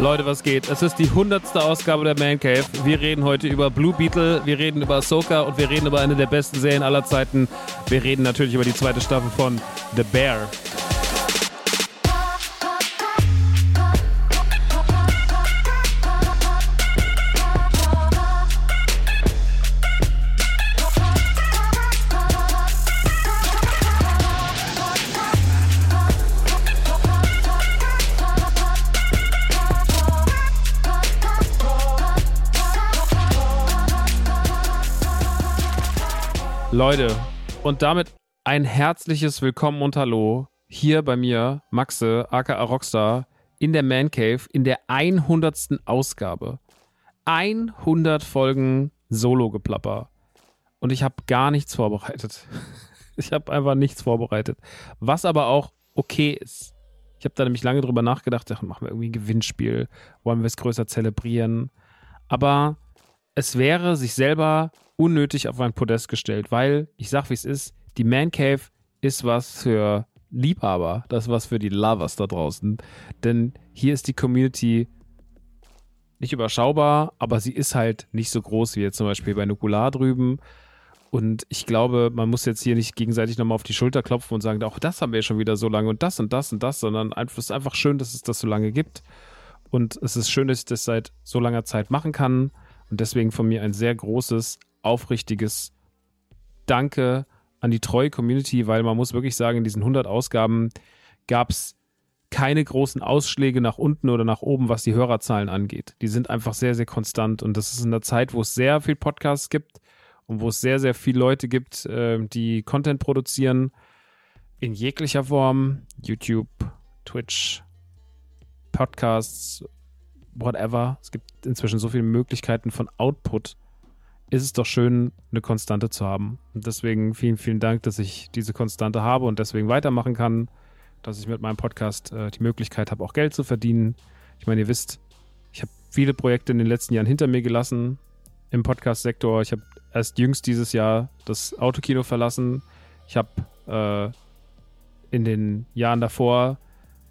Leute, was geht? Es ist die hundertste Ausgabe der Man Cave. Wir reden heute über Blue Beetle, wir reden über Ahsoka und wir reden über eine der besten Serien aller Zeiten. Wir reden natürlich über die zweite Staffel von The Bear. Leute, und damit ein herzliches Willkommen und Hallo hier bei mir, Maxe, aka Rockstar, in der Man Cave, in der 100. Ausgabe. 100 Folgen Solo-Geplapper. Und ich habe gar nichts vorbereitet. Ich habe einfach nichts vorbereitet. Was aber auch okay ist. Ich habe da nämlich lange drüber nachgedacht, ach, machen wir irgendwie ein Gewinnspiel, wollen wir es größer zelebrieren. Aber es wäre sich selber unnötig auf ein Podest gestellt, weil, ich sag wie es ist, die Man Cave ist was für Liebhaber, das ist was für die Lovers da draußen. Denn hier ist die Community nicht überschaubar, aber sie ist halt nicht so groß wie jetzt zum Beispiel bei Nukular drüben. Und ich glaube, man muss jetzt hier nicht gegenseitig nochmal auf die Schulter klopfen und sagen, auch das haben wir schon wieder so lange und das und das und das, sondern es ist einfach schön, dass es das so lange gibt. Und es ist schön, dass ich das seit so langer Zeit machen kann. Und deswegen von mir ein sehr großes aufrichtiges Danke an die treue Community, weil man muss wirklich sagen, in diesen 100 Ausgaben gab es keine großen Ausschläge nach unten oder nach oben, was die Hörerzahlen angeht. Die sind einfach sehr, sehr konstant und das ist in der Zeit, wo es sehr viel Podcasts gibt und wo es sehr, sehr viele Leute gibt, äh, die Content produzieren in jeglicher Form, YouTube, Twitch, Podcasts, whatever. Es gibt inzwischen so viele Möglichkeiten von Output ist es doch schön, eine Konstante zu haben. Und deswegen vielen, vielen Dank, dass ich diese Konstante habe und deswegen weitermachen kann, dass ich mit meinem Podcast äh, die Möglichkeit habe, auch Geld zu verdienen. Ich meine, ihr wisst, ich habe viele Projekte in den letzten Jahren hinter mir gelassen im Podcast-Sektor. Ich habe erst jüngst dieses Jahr das Autokino verlassen. Ich habe äh, in den Jahren davor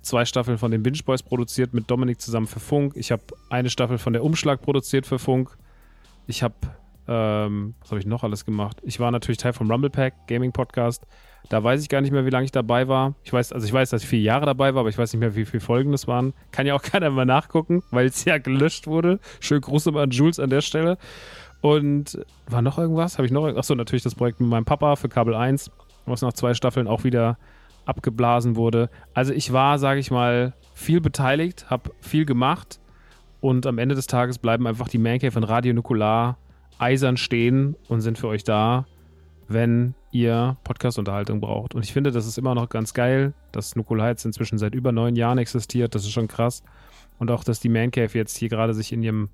zwei Staffeln von den Binge Boys produziert mit Dominik zusammen für Funk. Ich habe eine Staffel von der Umschlag produziert für Funk. Ich habe, ähm, was habe ich noch alles gemacht? Ich war natürlich Teil vom Rumble Pack Gaming Podcast. Da weiß ich gar nicht mehr, wie lange ich dabei war. Ich weiß, also ich weiß, dass ich vier Jahre dabei war, aber ich weiß nicht mehr, wie viele Folgen das waren. Kann ja auch keiner mehr nachgucken, weil es ja gelöscht wurde. Schön Gruß an Jules an der Stelle. Und war noch irgendwas? Habe ich noch? Achso, natürlich das Projekt mit meinem Papa für Kabel 1, was nach zwei Staffeln auch wieder abgeblasen wurde. Also ich war, sage ich mal, viel beteiligt, habe viel gemacht und am Ende des Tages bleiben einfach die Mancave und Radio Nukular eisern stehen und sind für euch da, wenn ihr Podcast-Unterhaltung braucht. Und ich finde, das ist immer noch ganz geil, dass Nukular jetzt inzwischen seit über neun Jahren existiert. Das ist schon krass. Und auch, dass die Mancave jetzt hier gerade sich in ihrem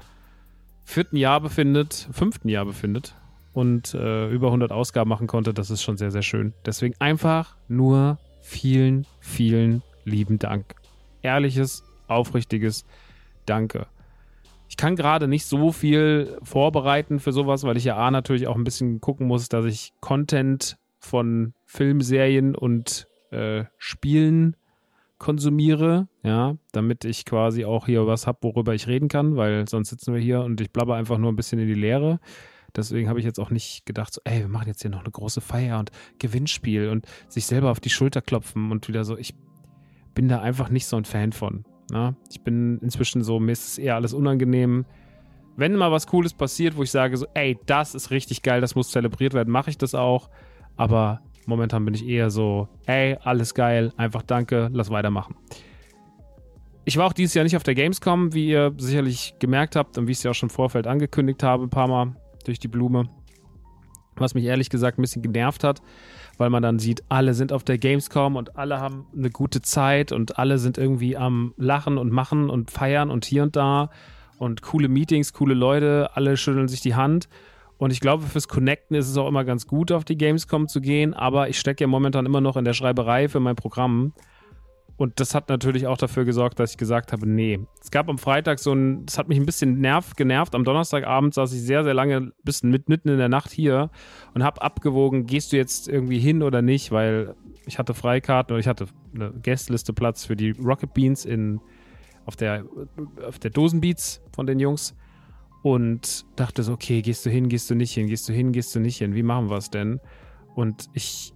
vierten Jahr befindet, fünften Jahr befindet und äh, über 100 Ausgaben machen konnte. Das ist schon sehr, sehr schön. Deswegen einfach nur vielen, vielen lieben Dank. Ehrliches, aufrichtiges Danke. Ich kann gerade nicht so viel vorbereiten für sowas, weil ich ja A natürlich auch ein bisschen gucken muss, dass ich Content von Filmserien und äh, Spielen konsumiere, ja, damit ich quasi auch hier was habe, worüber ich reden kann, weil sonst sitzen wir hier und ich blabber einfach nur ein bisschen in die Leere. Deswegen habe ich jetzt auch nicht gedacht, so, ey, wir machen jetzt hier noch eine große Feier und Gewinnspiel und sich selber auf die Schulter klopfen und wieder so. Ich bin da einfach nicht so ein Fan von. Ne? Ich bin inzwischen so, mir ist es eher alles unangenehm. Wenn mal was Cooles passiert, wo ich sage, so, ey, das ist richtig geil, das muss zelebriert werden, mache ich das auch. Aber momentan bin ich eher so, ey, alles geil, einfach danke, lass weitermachen. Ich war auch dieses Jahr nicht auf der Gamescom, wie ihr sicherlich gemerkt habt und wie ich es ja auch schon im Vorfeld angekündigt habe, ein paar Mal durch die Blume. Was mich ehrlich gesagt ein bisschen genervt hat, weil man dann sieht, alle sind auf der Gamescom und alle haben eine gute Zeit und alle sind irgendwie am Lachen und Machen und Feiern und hier und da und coole Meetings, coole Leute, alle schütteln sich die Hand. Und ich glaube, fürs Connecten ist es auch immer ganz gut, auf die Gamescom zu gehen, aber ich stecke ja momentan immer noch in der Schreiberei für mein Programm. Und das hat natürlich auch dafür gesorgt, dass ich gesagt habe, nee. Es gab am Freitag so ein, das hat mich ein bisschen nerv, genervt. Am Donnerstagabend saß ich sehr, sehr lange, bis mit, mitten in der Nacht hier und habe abgewogen, gehst du jetzt irgendwie hin oder nicht, weil ich hatte Freikarten oder ich hatte eine Gästeliste Platz für die Rocket Beans in, auf der, auf der Dosenbeats von den Jungs und dachte so, okay, gehst du hin, gehst du nicht hin, gehst du hin, gehst du nicht hin, wie machen wir es denn? Und ich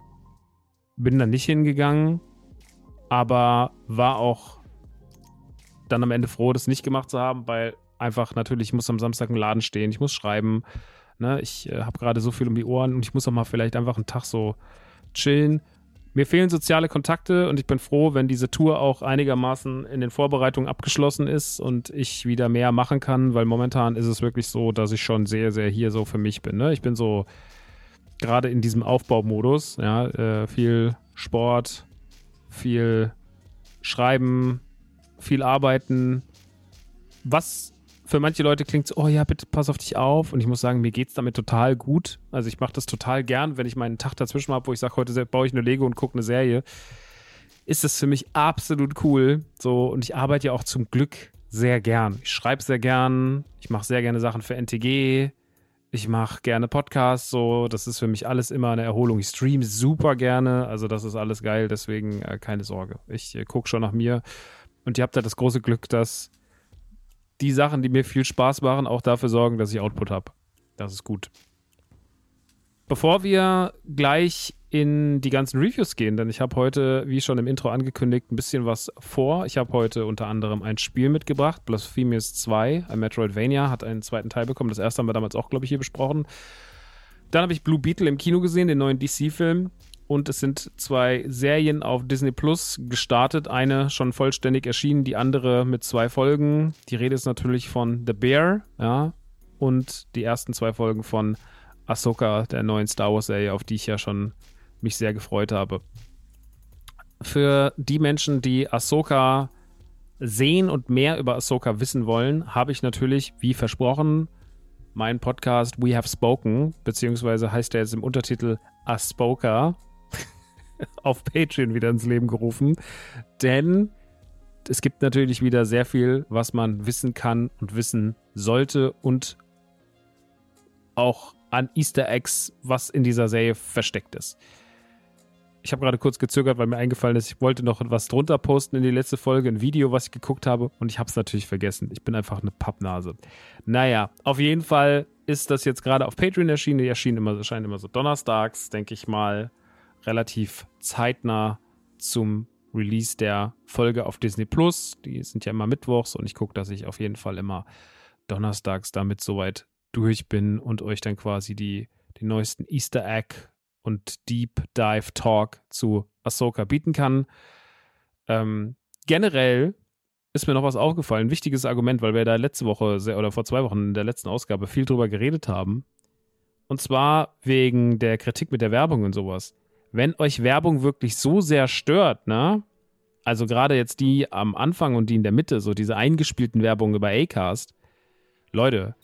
bin dann nicht hingegangen aber war auch dann am Ende froh, das nicht gemacht zu haben, weil einfach natürlich, ich muss am Samstag im Laden stehen, ich muss schreiben, ne? ich äh, habe gerade so viel um die Ohren und ich muss auch mal vielleicht einfach einen Tag so chillen. Mir fehlen soziale Kontakte und ich bin froh, wenn diese Tour auch einigermaßen in den Vorbereitungen abgeschlossen ist und ich wieder mehr machen kann, weil momentan ist es wirklich so, dass ich schon sehr, sehr hier so für mich bin. Ne? Ich bin so gerade in diesem Aufbaumodus, ja, äh, viel Sport, viel schreiben, viel arbeiten. Was für manche Leute klingt so, oh ja, bitte pass auf dich auf. Und ich muss sagen, mir geht es damit total gut. Also ich mache das total gern, wenn ich meinen Tag dazwischen habe, wo ich sage, heute baue ich eine Lego und gucke eine Serie. Ist das für mich absolut cool. So, und ich arbeite ja auch zum Glück sehr gern. Ich schreibe sehr gern, ich mache sehr gerne Sachen für NTG, ich mache gerne Podcasts, so, das ist für mich alles immer eine Erholung. Ich streame super gerne, also das ist alles geil, deswegen äh, keine Sorge. Ich äh, gucke schon nach mir und ihr habt da das große Glück, dass die Sachen, die mir viel Spaß machen, auch dafür sorgen, dass ich Output habe. Das ist gut. Bevor wir gleich in die ganzen Reviews gehen, denn ich habe heute, wie schon im Intro angekündigt, ein bisschen was vor. Ich habe heute unter anderem ein Spiel mitgebracht, Blasphemous 2, ein Metroidvania, hat einen zweiten Teil bekommen. Das erste haben wir damals auch, glaube ich, hier besprochen. Dann habe ich Blue Beetle im Kino gesehen, den neuen DC-Film. Und es sind zwei Serien auf Disney Plus gestartet. Eine schon vollständig erschienen, die andere mit zwei Folgen. Die Rede ist natürlich von The Bear, ja. Und die ersten zwei Folgen von Ahsoka, der neuen Star Wars-Serie, auf die ich ja schon mich sehr gefreut habe. Für die Menschen, die Ahsoka sehen und mehr über Ahsoka wissen wollen, habe ich natürlich, wie versprochen, mein Podcast We Have Spoken, beziehungsweise heißt er jetzt im Untertitel A Spoker, auf Patreon wieder ins Leben gerufen. Denn es gibt natürlich wieder sehr viel, was man wissen kann und wissen sollte und auch an Easter Eggs, was in dieser Serie versteckt ist. Ich habe gerade kurz gezögert, weil mir eingefallen ist, ich wollte noch was drunter posten in die letzte Folge, ein Video, was ich geguckt habe und ich habe es natürlich vergessen. Ich bin einfach eine Pappnase. Naja, auf jeden Fall ist das jetzt gerade auf Patreon erschienen. Die erschien immer, erscheinen immer so donnerstags, denke ich mal, relativ zeitnah zum Release der Folge auf Disney Plus. Die sind ja immer mittwochs und ich gucke, dass ich auf jeden Fall immer donnerstags damit soweit durch bin und euch dann quasi die, die neuesten Easter Egg und Deep Dive Talk zu Ahsoka bieten kann. Ähm, generell ist mir noch was aufgefallen, ein wichtiges Argument, weil wir da letzte Woche sehr, oder vor zwei Wochen in der letzten Ausgabe viel drüber geredet haben. Und zwar wegen der Kritik mit der Werbung und sowas. Wenn euch Werbung wirklich so sehr stört, ne? Also gerade jetzt die am Anfang und die in der Mitte, so diese eingespielten Werbungen über Acast. Leute,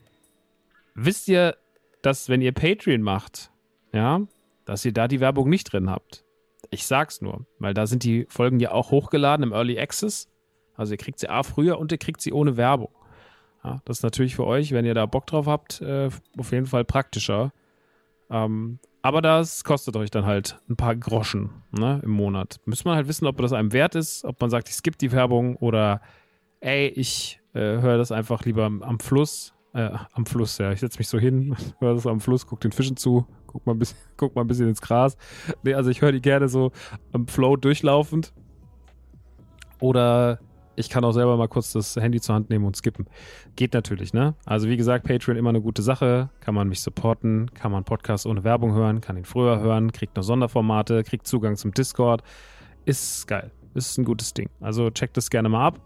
wisst ihr, dass wenn ihr Patreon macht, ja, dass ihr da die Werbung nicht drin habt. Ich sag's nur, weil da sind die Folgen ja auch hochgeladen im Early Access. Also ihr kriegt sie A früher und ihr kriegt sie ohne Werbung. Ja, das ist natürlich für euch, wenn ihr da Bock drauf habt, äh, auf jeden Fall praktischer. Ähm, aber das kostet euch dann halt ein paar Groschen ne, im Monat. Müsste man halt wissen, ob das einem wert ist, ob man sagt, ich skippe die Werbung oder ey, ich äh, höre das einfach lieber am Fluss. Äh, am Fluss, ja. Ich setze mich so hin, höre das am Fluss, gucke den Fischen zu, guck mal ein bisschen, guck mal ein bisschen ins Gras. Nee, also ich höre die gerne so am Flow durchlaufend. Oder ich kann auch selber mal kurz das Handy zur Hand nehmen und skippen. Geht natürlich, ne? Also wie gesagt, Patreon immer eine gute Sache. Kann man mich supporten, kann man Podcast ohne Werbung hören, kann ihn früher hören, kriegt noch Sonderformate, kriegt Zugang zum Discord. Ist geil. Ist ein gutes Ding. Also checkt das gerne mal ab.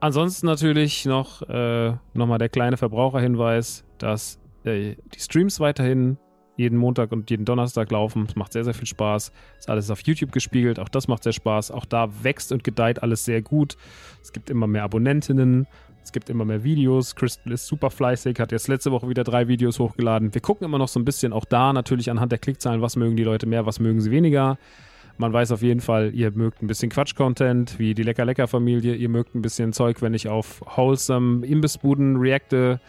Ansonsten natürlich noch, äh, noch mal der kleine Verbraucherhinweis, dass äh, die Streams weiterhin jeden Montag und jeden Donnerstag laufen. Es macht sehr, sehr viel Spaß. Ist alles auf YouTube gespiegelt. Auch das macht sehr Spaß. Auch da wächst und gedeiht alles sehr gut. Es gibt immer mehr Abonnentinnen. Es gibt immer mehr Videos. Crystal ist super fleißig, hat jetzt letzte Woche wieder drei Videos hochgeladen. Wir gucken immer noch so ein bisschen auch da natürlich anhand der Klickzahlen, was mögen die Leute mehr, was mögen sie weniger. Man weiß auf jeden Fall, ihr mögt ein bisschen Quatsch-Content, wie die Lecker-Lecker-Familie. Ihr mögt ein bisschen Zeug, wenn ich auf wholesome Imbissbuden reacte.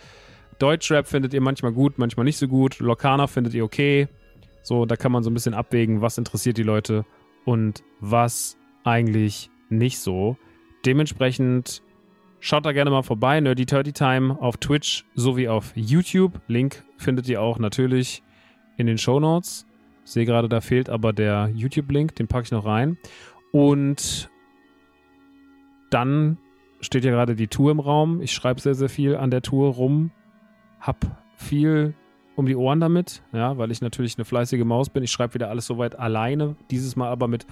Deutschrap findet ihr manchmal gut, manchmal nicht so gut. Lokana findet ihr okay. So, da kann man so ein bisschen abwägen, was interessiert die Leute und was eigentlich nicht so. Dementsprechend schaut da gerne mal vorbei. Nerdy Turdy Time auf Twitch sowie auf YouTube. Link findet ihr auch natürlich in den Show Notes. Sehe gerade, da fehlt aber der YouTube-Link, den packe ich noch rein. Und dann steht ja gerade die Tour im Raum. Ich schreibe sehr, sehr viel an der Tour rum hab viel um die Ohren damit, ja, weil ich natürlich eine fleißige Maus bin. Ich schreibe wieder alles soweit alleine, dieses Mal aber mit,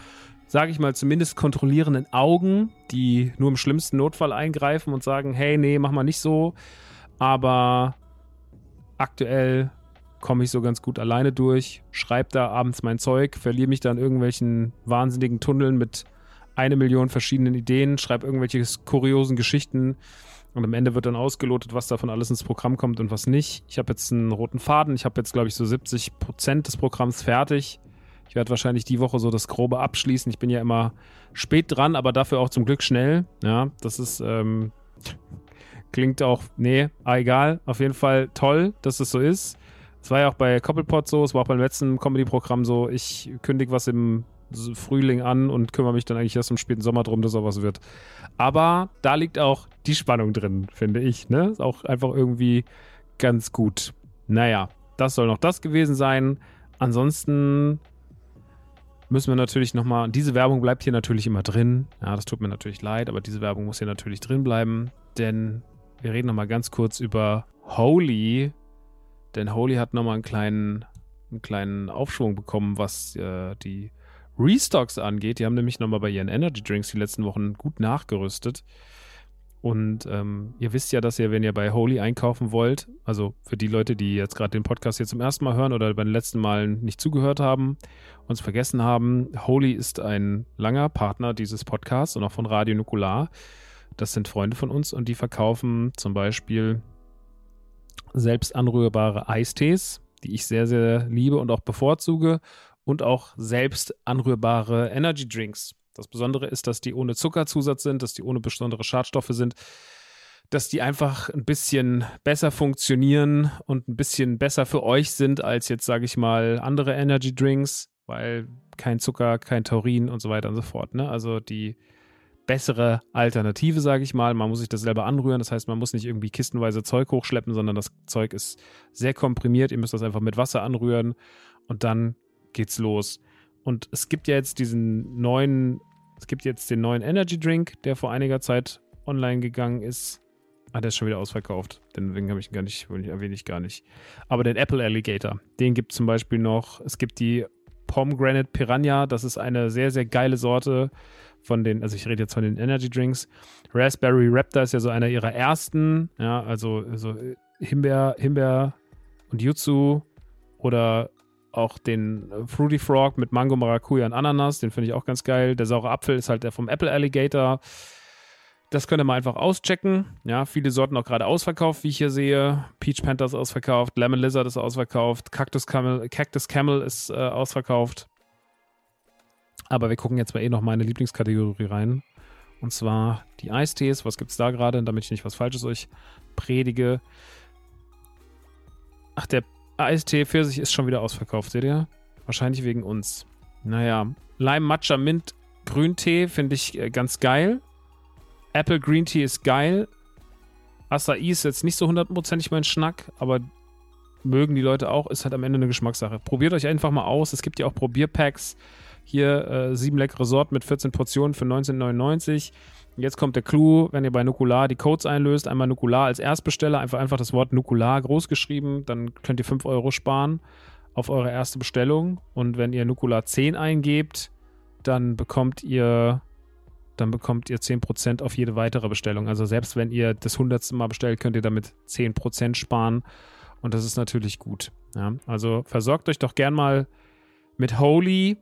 sage ich mal, zumindest kontrollierenden Augen, die nur im schlimmsten Notfall eingreifen und sagen, hey, nee, mach mal nicht so. Aber aktuell komme ich so ganz gut alleine durch, schreibe da abends mein Zeug, verliere mich da in irgendwelchen wahnsinnigen Tunneln mit eine Million verschiedenen Ideen, schreibe irgendwelche kuriosen Geschichten und am Ende wird dann ausgelotet, was davon alles ins Programm kommt und was nicht. Ich habe jetzt einen roten Faden. Ich habe jetzt, glaube ich, so 70 Prozent des Programms fertig. Ich werde wahrscheinlich die Woche so das Grobe abschließen. Ich bin ja immer spät dran, aber dafür auch zum Glück schnell. Ja, das ist, ähm, klingt auch, nee, ah, egal. Auf jeden Fall toll, dass es so ist. Es war ja auch bei Koppelpot so, es war auch beim letzten Comedy-Programm so. Ich kündige was im Frühling an und kümmere mich dann eigentlich erst im späten Sommer drum, dass sowas wird. Aber da liegt auch die Spannung drin, finde ich. Ne? Ist auch einfach irgendwie ganz gut. Naja, das soll noch das gewesen sein. Ansonsten müssen wir natürlich nochmal, diese Werbung bleibt hier natürlich immer drin. Ja, das tut mir natürlich leid, aber diese Werbung muss hier natürlich drin bleiben, denn wir reden nochmal ganz kurz über Holy, denn Holy hat nochmal einen kleinen, einen kleinen Aufschwung bekommen, was äh, die Restocks angeht. Die haben nämlich nochmal bei ihren Energy Drinks die letzten Wochen gut nachgerüstet. Und ähm, ihr wisst ja, dass ihr, wenn ihr bei Holy einkaufen wollt, also für die Leute, die jetzt gerade den Podcast hier zum ersten Mal hören oder bei den letzten Malen nicht zugehört haben, uns vergessen haben, Holy ist ein langer Partner dieses Podcasts und auch von Radio Nukular. Das sind Freunde von uns und die verkaufen zum Beispiel selbst anrührbare Eistees, die ich sehr, sehr liebe und auch bevorzuge. Und auch selbst anrührbare Energy Drinks. Das Besondere ist, dass die ohne Zuckerzusatz sind, dass die ohne besondere Schadstoffe sind, dass die einfach ein bisschen besser funktionieren und ein bisschen besser für euch sind als jetzt, sage ich mal, andere Energy Drinks, weil kein Zucker, kein Taurin und so weiter und so fort. Ne? Also die bessere Alternative, sage ich mal. Man muss sich das selber anrühren. Das heißt, man muss nicht irgendwie kistenweise Zeug hochschleppen, sondern das Zeug ist sehr komprimiert. Ihr müsst das einfach mit Wasser anrühren und dann geht's los. Und es gibt ja jetzt diesen neuen, es gibt jetzt den neuen Energy Drink, der vor einiger Zeit online gegangen ist. Ah, der ist schon wieder ausverkauft. Deswegen habe ich ihn gar nicht, erwähne ich gar nicht. Aber den Apple Alligator, den gibt es zum Beispiel noch. Es gibt die Pomegranate Piranha, das ist eine sehr, sehr geile Sorte von den, also ich rede jetzt von den Energy Drinks. Raspberry Raptor ist ja so einer ihrer ersten, ja, also, also Himbeer, Himbeer und Jutsu oder auch den Fruity Frog mit Mango, Maracuja und Ananas, den finde ich auch ganz geil. Der saure Apfel ist halt der vom Apple Alligator. Das könnt ihr mal einfach auschecken. Ja, viele Sorten auch gerade ausverkauft, wie ich hier sehe. Peach Panther ist ausverkauft, Lemon Lizard ist ausverkauft, Cactus Camel, Cactus Camel ist äh, ausverkauft. Aber wir gucken jetzt mal eh noch meine Lieblingskategorie rein. Und zwar die Eistees. Was gibt es da gerade? Damit ich nicht was Falsches euch predige. Ach, der Eistee Pfirsich ist schon wieder ausverkauft, seht ihr? Wahrscheinlich wegen uns. Naja, Lime Matcha Mint Grüntee finde ich äh, ganz geil. Apple Green Tea ist geil. Acai ist jetzt nicht so hundertprozentig mein Schnack, aber mögen die Leute auch, ist halt am Ende eine Geschmackssache. Probiert euch einfach mal aus. Es gibt ja auch Probierpacks. Hier äh, sieben leckere Sorten mit 14 Portionen für 19,99. Jetzt kommt der Clou, wenn ihr bei Nukular die Codes einlöst, einmal Nukular als Erstbesteller, einfach, einfach das Wort Nukular groß geschrieben, dann könnt ihr 5 Euro sparen auf eure erste Bestellung. Und wenn ihr Nukular 10 eingebt, dann bekommt ihr dann bekommt ihr 10% auf jede weitere Bestellung. Also selbst wenn ihr das hundertste Mal bestellt, könnt ihr damit 10% sparen. Und das ist natürlich gut. Ja, also versorgt euch doch gern mal mit Holy.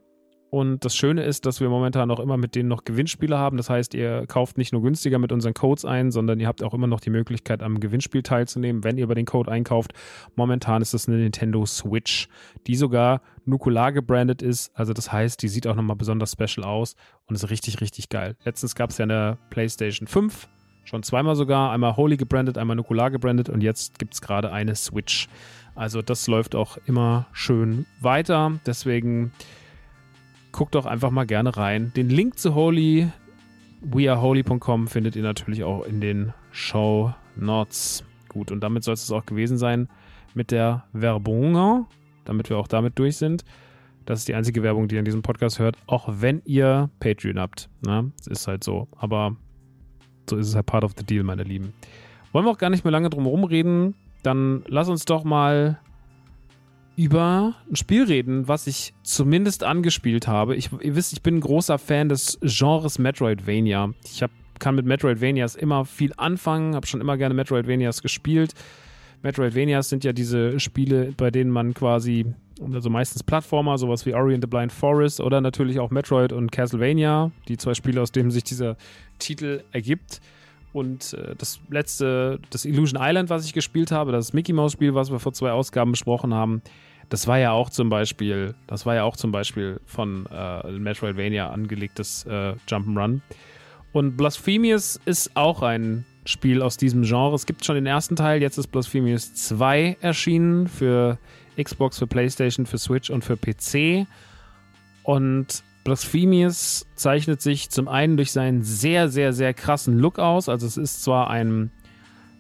Und das Schöne ist, dass wir momentan auch immer mit denen noch Gewinnspiele haben. Das heißt, ihr kauft nicht nur günstiger mit unseren Codes ein, sondern ihr habt auch immer noch die Möglichkeit, am Gewinnspiel teilzunehmen, wenn ihr über den Code einkauft. Momentan ist das eine Nintendo Switch, die sogar Nukular gebrandet ist. Also das heißt, die sieht auch nochmal besonders special aus und ist richtig, richtig geil. Letztens gab es ja eine PlayStation 5, schon zweimal sogar. Einmal Holy gebrandet, einmal Nukular gebrandet und jetzt gibt es gerade eine Switch. Also das läuft auch immer schön weiter. Deswegen guckt doch einfach mal gerne rein. Den Link zu Holy, weareholy.com, findet ihr natürlich auch in den Show Notes. Gut, und damit soll es auch gewesen sein mit der Werbung, damit wir auch damit durch sind. Das ist die einzige Werbung, die ihr in diesem Podcast hört, auch wenn ihr Patreon habt. Ne? Das ist halt so. Aber so ist es halt part of the deal, meine Lieben. Wollen wir auch gar nicht mehr lange drum reden? Dann lass uns doch mal über ein Spiel reden, was ich zumindest angespielt habe. Ich, ihr wisst, ich bin ein großer Fan des Genres Metroidvania. Ich hab, kann mit Metroidvanias immer viel anfangen, habe schon immer gerne Metroidvanias gespielt. Metroidvanias sind ja diese Spiele, bei denen man quasi, also meistens Plattformer, sowas wie Ori and the Blind Forest oder natürlich auch Metroid und Castlevania, die zwei Spiele, aus denen sich dieser Titel ergibt. Und äh, das letzte, das Illusion Island, was ich gespielt habe, das Mickey Mouse Spiel, was wir vor zwei Ausgaben besprochen haben, das war ja auch zum Beispiel, das war ja auch zum Beispiel von äh, Metroidvania angelegtes äh, Jump'n'Run. Und Blasphemous ist auch ein Spiel aus diesem Genre. Es gibt schon den ersten Teil, jetzt ist Blasphemous 2 erschienen für Xbox, für PlayStation, für Switch und für PC. Und Blasphemous zeichnet sich zum einen durch seinen sehr, sehr, sehr krassen Look aus. Also es ist zwar ein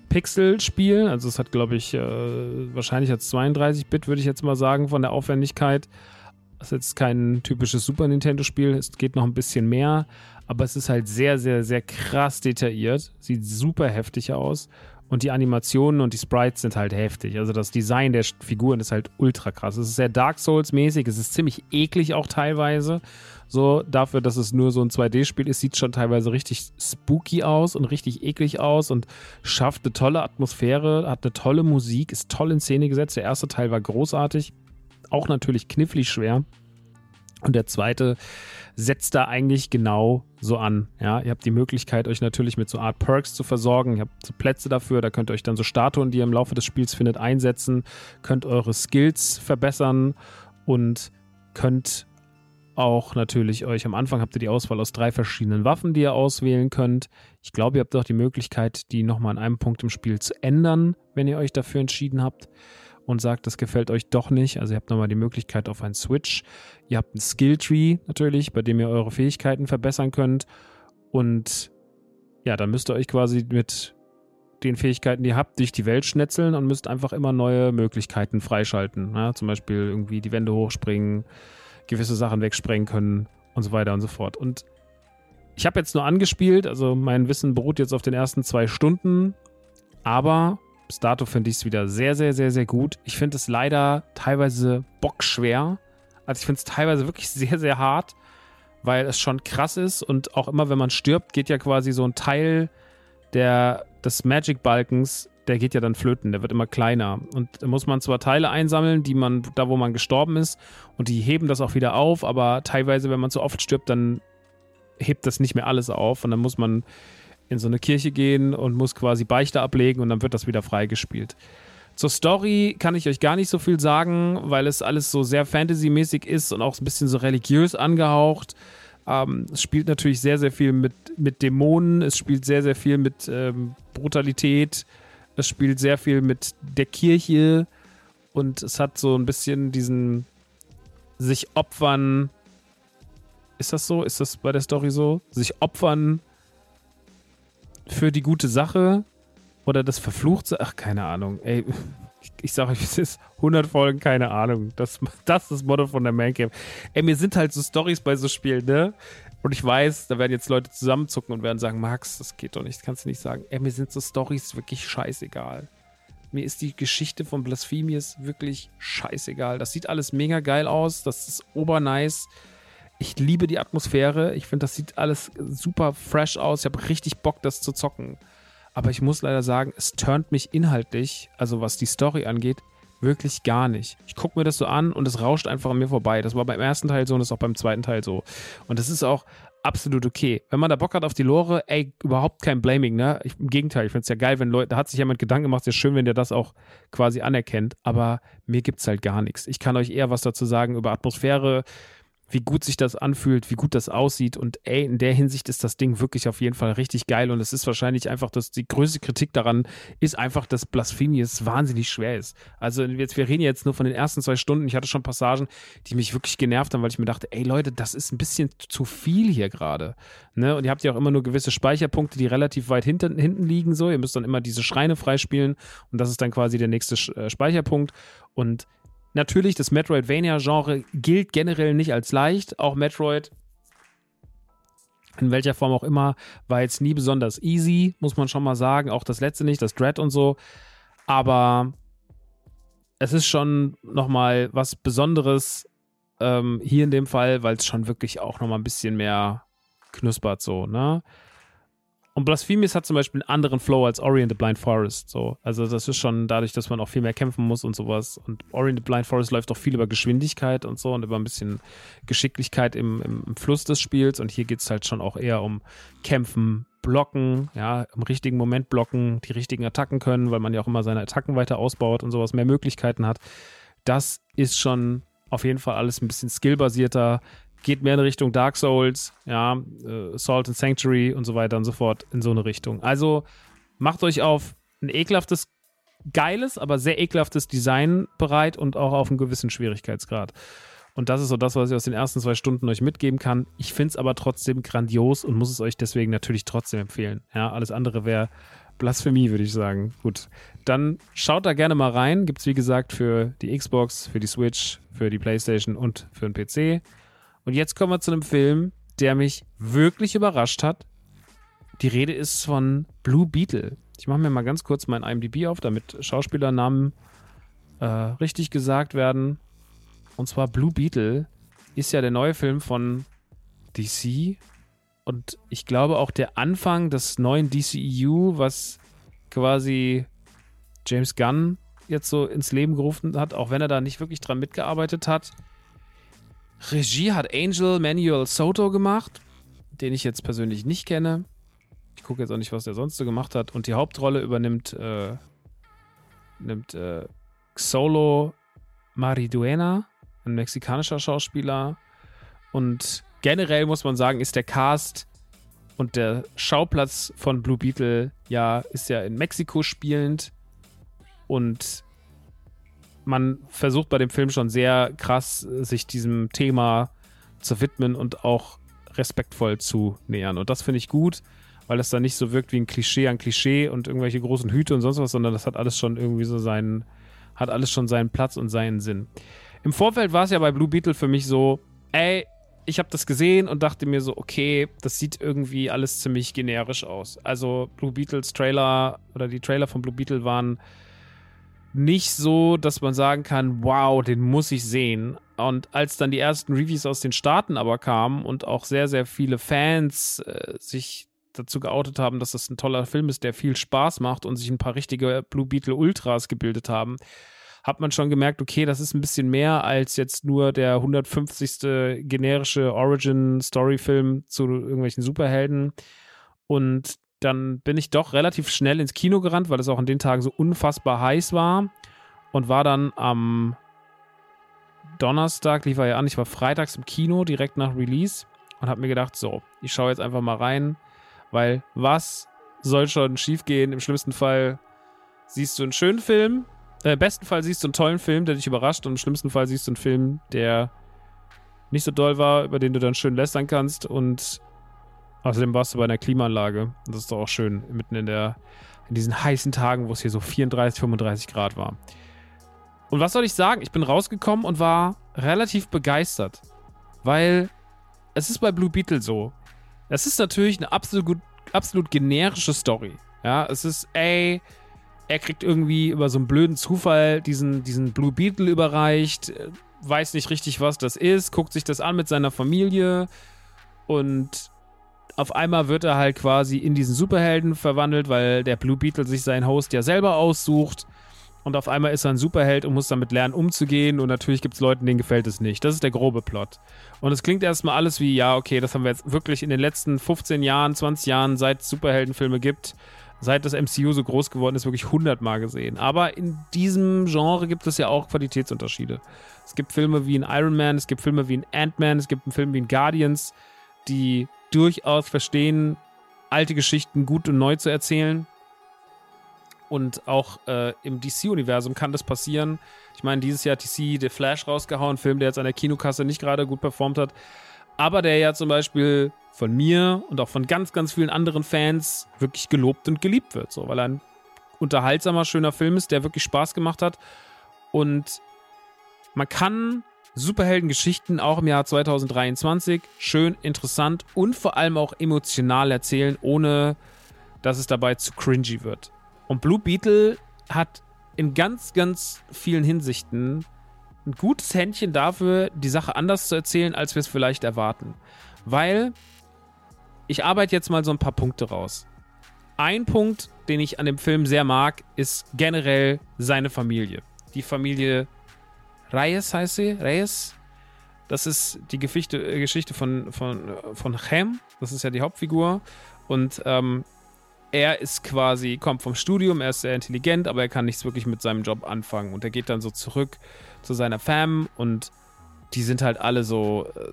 Pixel-Spiel. Also es hat, glaube ich, äh, wahrscheinlich als 32-Bit, würde ich jetzt mal sagen, von der Aufwendigkeit. Das ist jetzt kein typisches Super Nintendo-Spiel, es geht noch ein bisschen mehr, aber es ist halt sehr, sehr, sehr krass detailliert. Sieht super heftig aus. Und die Animationen und die Sprites sind halt heftig. Also das Design der Figuren ist halt ultra krass. Es ist sehr Dark Souls-mäßig, es ist ziemlich eklig auch teilweise. So, dafür, dass es nur so ein 2D-Spiel ist, sieht schon teilweise richtig spooky aus und richtig eklig aus und schafft eine tolle Atmosphäre, hat eine tolle Musik, ist toll in Szene gesetzt. Der erste Teil war großartig. Auch natürlich knifflig schwer. Und der zweite setzt da eigentlich genau so an. Ja, ihr habt die Möglichkeit, euch natürlich mit so Art Perks zu versorgen. Ihr habt so Plätze dafür, da könnt ihr euch dann so Statuen, die ihr im Laufe des Spiels findet, einsetzen, könnt eure Skills verbessern und könnt auch natürlich euch am Anfang habt ihr die Auswahl aus drei verschiedenen Waffen, die ihr auswählen könnt. Ich glaube, ihr habt auch die Möglichkeit, die nochmal an einem Punkt im Spiel zu ändern, wenn ihr euch dafür entschieden habt und sagt, das gefällt euch doch nicht. Also ihr habt nochmal die Möglichkeit auf einen Switch. Ihr habt einen Skilltree natürlich, bei dem ihr eure Fähigkeiten verbessern könnt. Und ja, dann müsst ihr euch quasi mit den Fähigkeiten, die ihr habt, durch die Welt schnetzeln und müsst einfach immer neue Möglichkeiten freischalten. Ja, zum Beispiel irgendwie die Wände hochspringen, gewisse Sachen wegsprengen können und so weiter und so fort. Und ich habe jetzt nur angespielt, also mein Wissen beruht jetzt auf den ersten zwei Stunden, aber bis dato finde ich es wieder sehr, sehr, sehr, sehr gut. Ich finde es leider teilweise bockschwer. Also ich finde es teilweise wirklich sehr, sehr hart, weil es schon krass ist und auch immer, wenn man stirbt, geht ja quasi so ein Teil der, des Magic-Balkens, der geht ja dann flöten, der wird immer kleiner. Und da muss man zwar Teile einsammeln, die man, da wo man gestorben ist, und die heben das auch wieder auf, aber teilweise, wenn man zu oft stirbt, dann hebt das nicht mehr alles auf und dann muss man in so eine Kirche gehen und muss quasi Beichte ablegen und dann wird das wieder freigespielt. Zur Story kann ich euch gar nicht so viel sagen, weil es alles so sehr fantasymäßig ist und auch ein bisschen so religiös angehaucht. Ähm, es spielt natürlich sehr, sehr viel mit, mit Dämonen, es spielt sehr, sehr viel mit ähm, Brutalität, es spielt sehr viel mit der Kirche und es hat so ein bisschen diesen sich opfern. Ist das so? Ist das bei der Story so? Sich opfern für die gute Sache oder das Verfluchte. Ach, keine Ahnung. Ey, ich, ich sage euch, es ist 100 Folgen, keine Ahnung. Das, das ist das Motto von der Mancave. Ey, mir sind halt so Stories bei so Spielen, ne? Und ich weiß, da werden jetzt Leute zusammenzucken und werden sagen, Max, das geht doch nicht, das kannst du nicht sagen. Ey, mir sind so Stories wirklich scheißegal. Mir ist die Geschichte von Blasphemius wirklich scheißegal. Das sieht alles mega geil aus, das ist obernice. Ich liebe die Atmosphäre. Ich finde, das sieht alles super fresh aus. Ich habe richtig Bock, das zu zocken. Aber ich muss leider sagen, es turnt mich inhaltlich, also was die Story angeht, wirklich gar nicht. Ich gucke mir das so an und es rauscht einfach an mir vorbei. Das war beim ersten Teil so und das ist auch beim zweiten Teil so. Und das ist auch absolut okay. Wenn man da Bock hat auf die Lore, ey, überhaupt kein Blaming, ne? Ich, Im Gegenteil, ich finde es ja geil, wenn Leute, da hat sich jemand Gedanken gemacht, ist ja schön, wenn der das auch quasi anerkennt, aber mir gibt es halt gar nichts. Ich kann euch eher was dazu sagen über Atmosphäre, wie gut sich das anfühlt, wie gut das aussieht. Und ey, in der Hinsicht ist das Ding wirklich auf jeden Fall richtig geil. Und es ist wahrscheinlich einfach, dass die größte Kritik daran ist einfach, dass Blasphemius wahnsinnig schwer ist. Also jetzt, wir reden jetzt nur von den ersten zwei Stunden. Ich hatte schon Passagen, die mich wirklich genervt haben, weil ich mir dachte, ey Leute, das ist ein bisschen zu viel hier gerade. Ne? Und ihr habt ja auch immer nur gewisse Speicherpunkte, die relativ weit hinten, hinten liegen. So, ihr müsst dann immer diese Schreine freispielen. Und das ist dann quasi der nächste äh, Speicherpunkt. Und Natürlich, das Metroidvania-Genre gilt generell nicht als leicht. Auch Metroid, in welcher Form auch immer, war jetzt nie besonders easy, muss man schon mal sagen. Auch das letzte nicht, das Dread und so. Aber es ist schon nochmal was Besonderes ähm, hier in dem Fall, weil es schon wirklich auch nochmal ein bisschen mehr knuspert so, ne? Und Blasphemous hat zum Beispiel einen anderen Flow als Ori the Blind Forest. So. Also das ist schon dadurch, dass man auch viel mehr kämpfen muss und sowas. Und Ori the Blind Forest läuft auch viel über Geschwindigkeit und so und über ein bisschen Geschicklichkeit im, im, im Fluss des Spiels. Und hier geht es halt schon auch eher um Kämpfen, Blocken, ja, im richtigen Moment blocken, die richtigen Attacken können, weil man ja auch immer seine Attacken weiter ausbaut und sowas, mehr Möglichkeiten hat. Das ist schon auf jeden Fall alles ein bisschen skillbasierter, geht mehr in Richtung Dark Souls, ja, äh, Salt and Sanctuary und so weiter und so fort in so eine Richtung. Also macht euch auf ein ekelhaftes, geiles, aber sehr ekelhaftes Design bereit und auch auf einen gewissen Schwierigkeitsgrad. Und das ist so das, was ich aus den ersten zwei Stunden euch mitgeben kann. Ich finde es aber trotzdem grandios und muss es euch deswegen natürlich trotzdem empfehlen. Ja, alles andere wäre Blasphemie, würde ich sagen. Gut, dann schaut da gerne mal rein. Gibt es, wie gesagt, für die Xbox, für die Switch, für die PlayStation und für den PC. Und jetzt kommen wir zu einem Film, der mich wirklich überrascht hat. Die Rede ist von Blue Beetle. Ich mache mir mal ganz kurz mein IMDb auf, damit Schauspielernamen äh, richtig gesagt werden. Und zwar Blue Beetle ist ja der neue Film von DC. Und ich glaube auch der Anfang des neuen DCEU, was quasi James Gunn jetzt so ins Leben gerufen hat, auch wenn er da nicht wirklich dran mitgearbeitet hat. Regie hat Angel Manuel Soto gemacht, den ich jetzt persönlich nicht kenne. Ich gucke jetzt auch nicht, was der sonst so gemacht hat. Und die Hauptrolle übernimmt äh, nimmt äh, Xolo Mariduena, ein mexikanischer Schauspieler. Und generell muss man sagen, ist der Cast und der Schauplatz von Blue Beetle ja, ist ja in Mexiko spielend. Und man versucht bei dem Film schon sehr krass, sich diesem Thema zu widmen und auch respektvoll zu nähern. Und das finde ich gut, weil es dann nicht so wirkt wie ein Klischee an Klischee und irgendwelche großen Hüte und sonst was, sondern das hat alles schon irgendwie so seinen, hat alles schon seinen Platz und seinen Sinn. Im Vorfeld war es ja bei Blue Beetle für mich so, ey, ich habe das gesehen und dachte mir so, okay, das sieht irgendwie alles ziemlich generisch aus. Also Blue Beetles Trailer oder die Trailer von Blue Beetle waren nicht so, dass man sagen kann, wow, den muss ich sehen. Und als dann die ersten Reviews aus den Staaten aber kamen und auch sehr, sehr viele Fans äh, sich dazu geoutet haben, dass das ein toller Film ist, der viel Spaß macht und sich ein paar richtige Blue Beetle Ultras gebildet haben, hat man schon gemerkt, okay, das ist ein bisschen mehr als jetzt nur der 150. generische Origin-Story-Film zu irgendwelchen Superhelden. Und dann bin ich doch relativ schnell ins Kino gerannt, weil es auch an den Tagen so unfassbar heiß war und war dann am Donnerstag, lief er ja an, ich war freitags im Kino, direkt nach Release und habe mir gedacht, so, ich schaue jetzt einfach mal rein, weil was soll schon schiefgehen? Im schlimmsten Fall siehst du einen schönen Film, äh, im besten Fall siehst du einen tollen Film, der dich überrascht und im schlimmsten Fall siehst du einen Film, der nicht so doll war, über den du dann schön lästern kannst und Außerdem warst du bei einer Klimaanlage. Das ist doch auch schön, mitten in der, in diesen heißen Tagen, wo es hier so 34, 35 Grad war. Und was soll ich sagen? Ich bin rausgekommen und war relativ begeistert. Weil es ist bei Blue Beetle so. Es ist natürlich eine absolut, absolut generische Story. Ja, es ist, ey, er kriegt irgendwie über so einen blöden Zufall diesen, diesen Blue Beetle überreicht, weiß nicht richtig, was das ist, guckt sich das an mit seiner Familie und auf einmal wird er halt quasi in diesen Superhelden verwandelt, weil der Blue Beetle sich seinen Host ja selber aussucht. Und auf einmal ist er ein Superheld und muss damit lernen, umzugehen. Und natürlich gibt es Leuten, denen gefällt es nicht. Das ist der grobe Plot. Und es klingt erstmal alles wie, ja, okay, das haben wir jetzt wirklich in den letzten 15 Jahren, 20 Jahren, seit es Superheldenfilme gibt, seit das MCU so groß geworden ist, wirklich 100 Mal gesehen. Aber in diesem Genre gibt es ja auch Qualitätsunterschiede. Es gibt Filme wie in Iron Man, es gibt Filme wie in Ant-Man, es gibt einen Film wie in Guardians, die durchaus verstehen, alte Geschichten gut und neu zu erzählen. Und auch äh, im DC-Universum kann das passieren. Ich meine, dieses Jahr hat DC The Flash rausgehauen, Film, der jetzt an der Kinokasse nicht gerade gut performt hat. Aber der ja zum Beispiel von mir und auch von ganz, ganz vielen anderen Fans wirklich gelobt und geliebt wird. So, weil er ein unterhaltsamer, schöner Film ist, der wirklich Spaß gemacht hat. Und man kann Superheldengeschichten auch im Jahr 2023 schön, interessant und vor allem auch emotional erzählen, ohne dass es dabei zu cringy wird. Und Blue Beetle hat in ganz, ganz vielen Hinsichten ein gutes Händchen dafür, die Sache anders zu erzählen, als wir es vielleicht erwarten. Weil ich arbeite jetzt mal so ein paar Punkte raus. Ein Punkt, den ich an dem Film sehr mag, ist generell seine Familie. Die Familie Reyes heißt sie, Reyes. Das ist die Geschichte, äh, Geschichte von, von, von Chem, das ist ja die Hauptfigur. Und ähm, er ist quasi, kommt vom Studium, er ist sehr intelligent, aber er kann nichts wirklich mit seinem Job anfangen. Und er geht dann so zurück zu seiner Fam und die sind halt alle so, äh,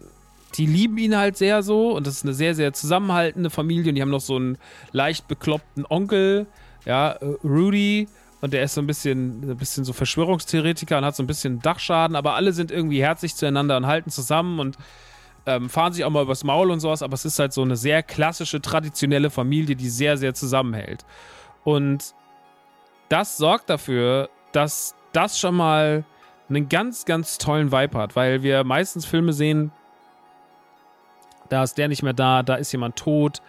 die lieben ihn halt sehr so und das ist eine sehr, sehr zusammenhaltende Familie und die haben noch so einen leicht bekloppten Onkel, ja, äh, Rudy, und der ist so ein bisschen, ein bisschen so Verschwörungstheoretiker und hat so ein bisschen Dachschaden, aber alle sind irgendwie herzlich zueinander und halten zusammen und ähm, fahren sich auch mal übers Maul und sowas, aber es ist halt so eine sehr klassische, traditionelle Familie, die sehr, sehr zusammenhält. Und das sorgt dafür, dass das schon mal einen ganz, ganz tollen Vibe hat, weil wir meistens Filme sehen, da ist der nicht mehr da, da ist jemand tot,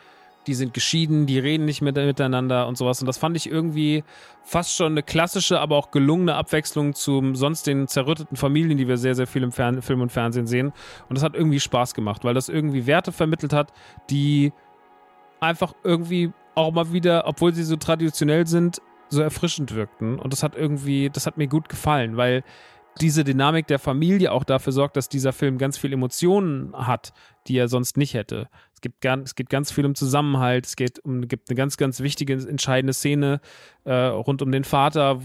die sind geschieden, die reden nicht mehr miteinander und sowas. Und das fand ich irgendwie fast schon eine klassische, aber auch gelungene Abwechslung zum sonst den zerrütteten Familien, die wir sehr, sehr viel im Fern Film und Fernsehen sehen. Und das hat irgendwie Spaß gemacht, weil das irgendwie Werte vermittelt hat, die einfach irgendwie auch mal wieder, obwohl sie so traditionell sind, so erfrischend wirkten. Und das hat irgendwie, das hat mir gut gefallen, weil diese Dynamik der Familie auch dafür sorgt, dass dieser Film ganz viel Emotionen hat, die er sonst nicht hätte. Es, gibt ganz, es geht ganz viel um Zusammenhalt, es geht um, gibt eine ganz, ganz wichtige, entscheidende Szene äh, rund um den Vater,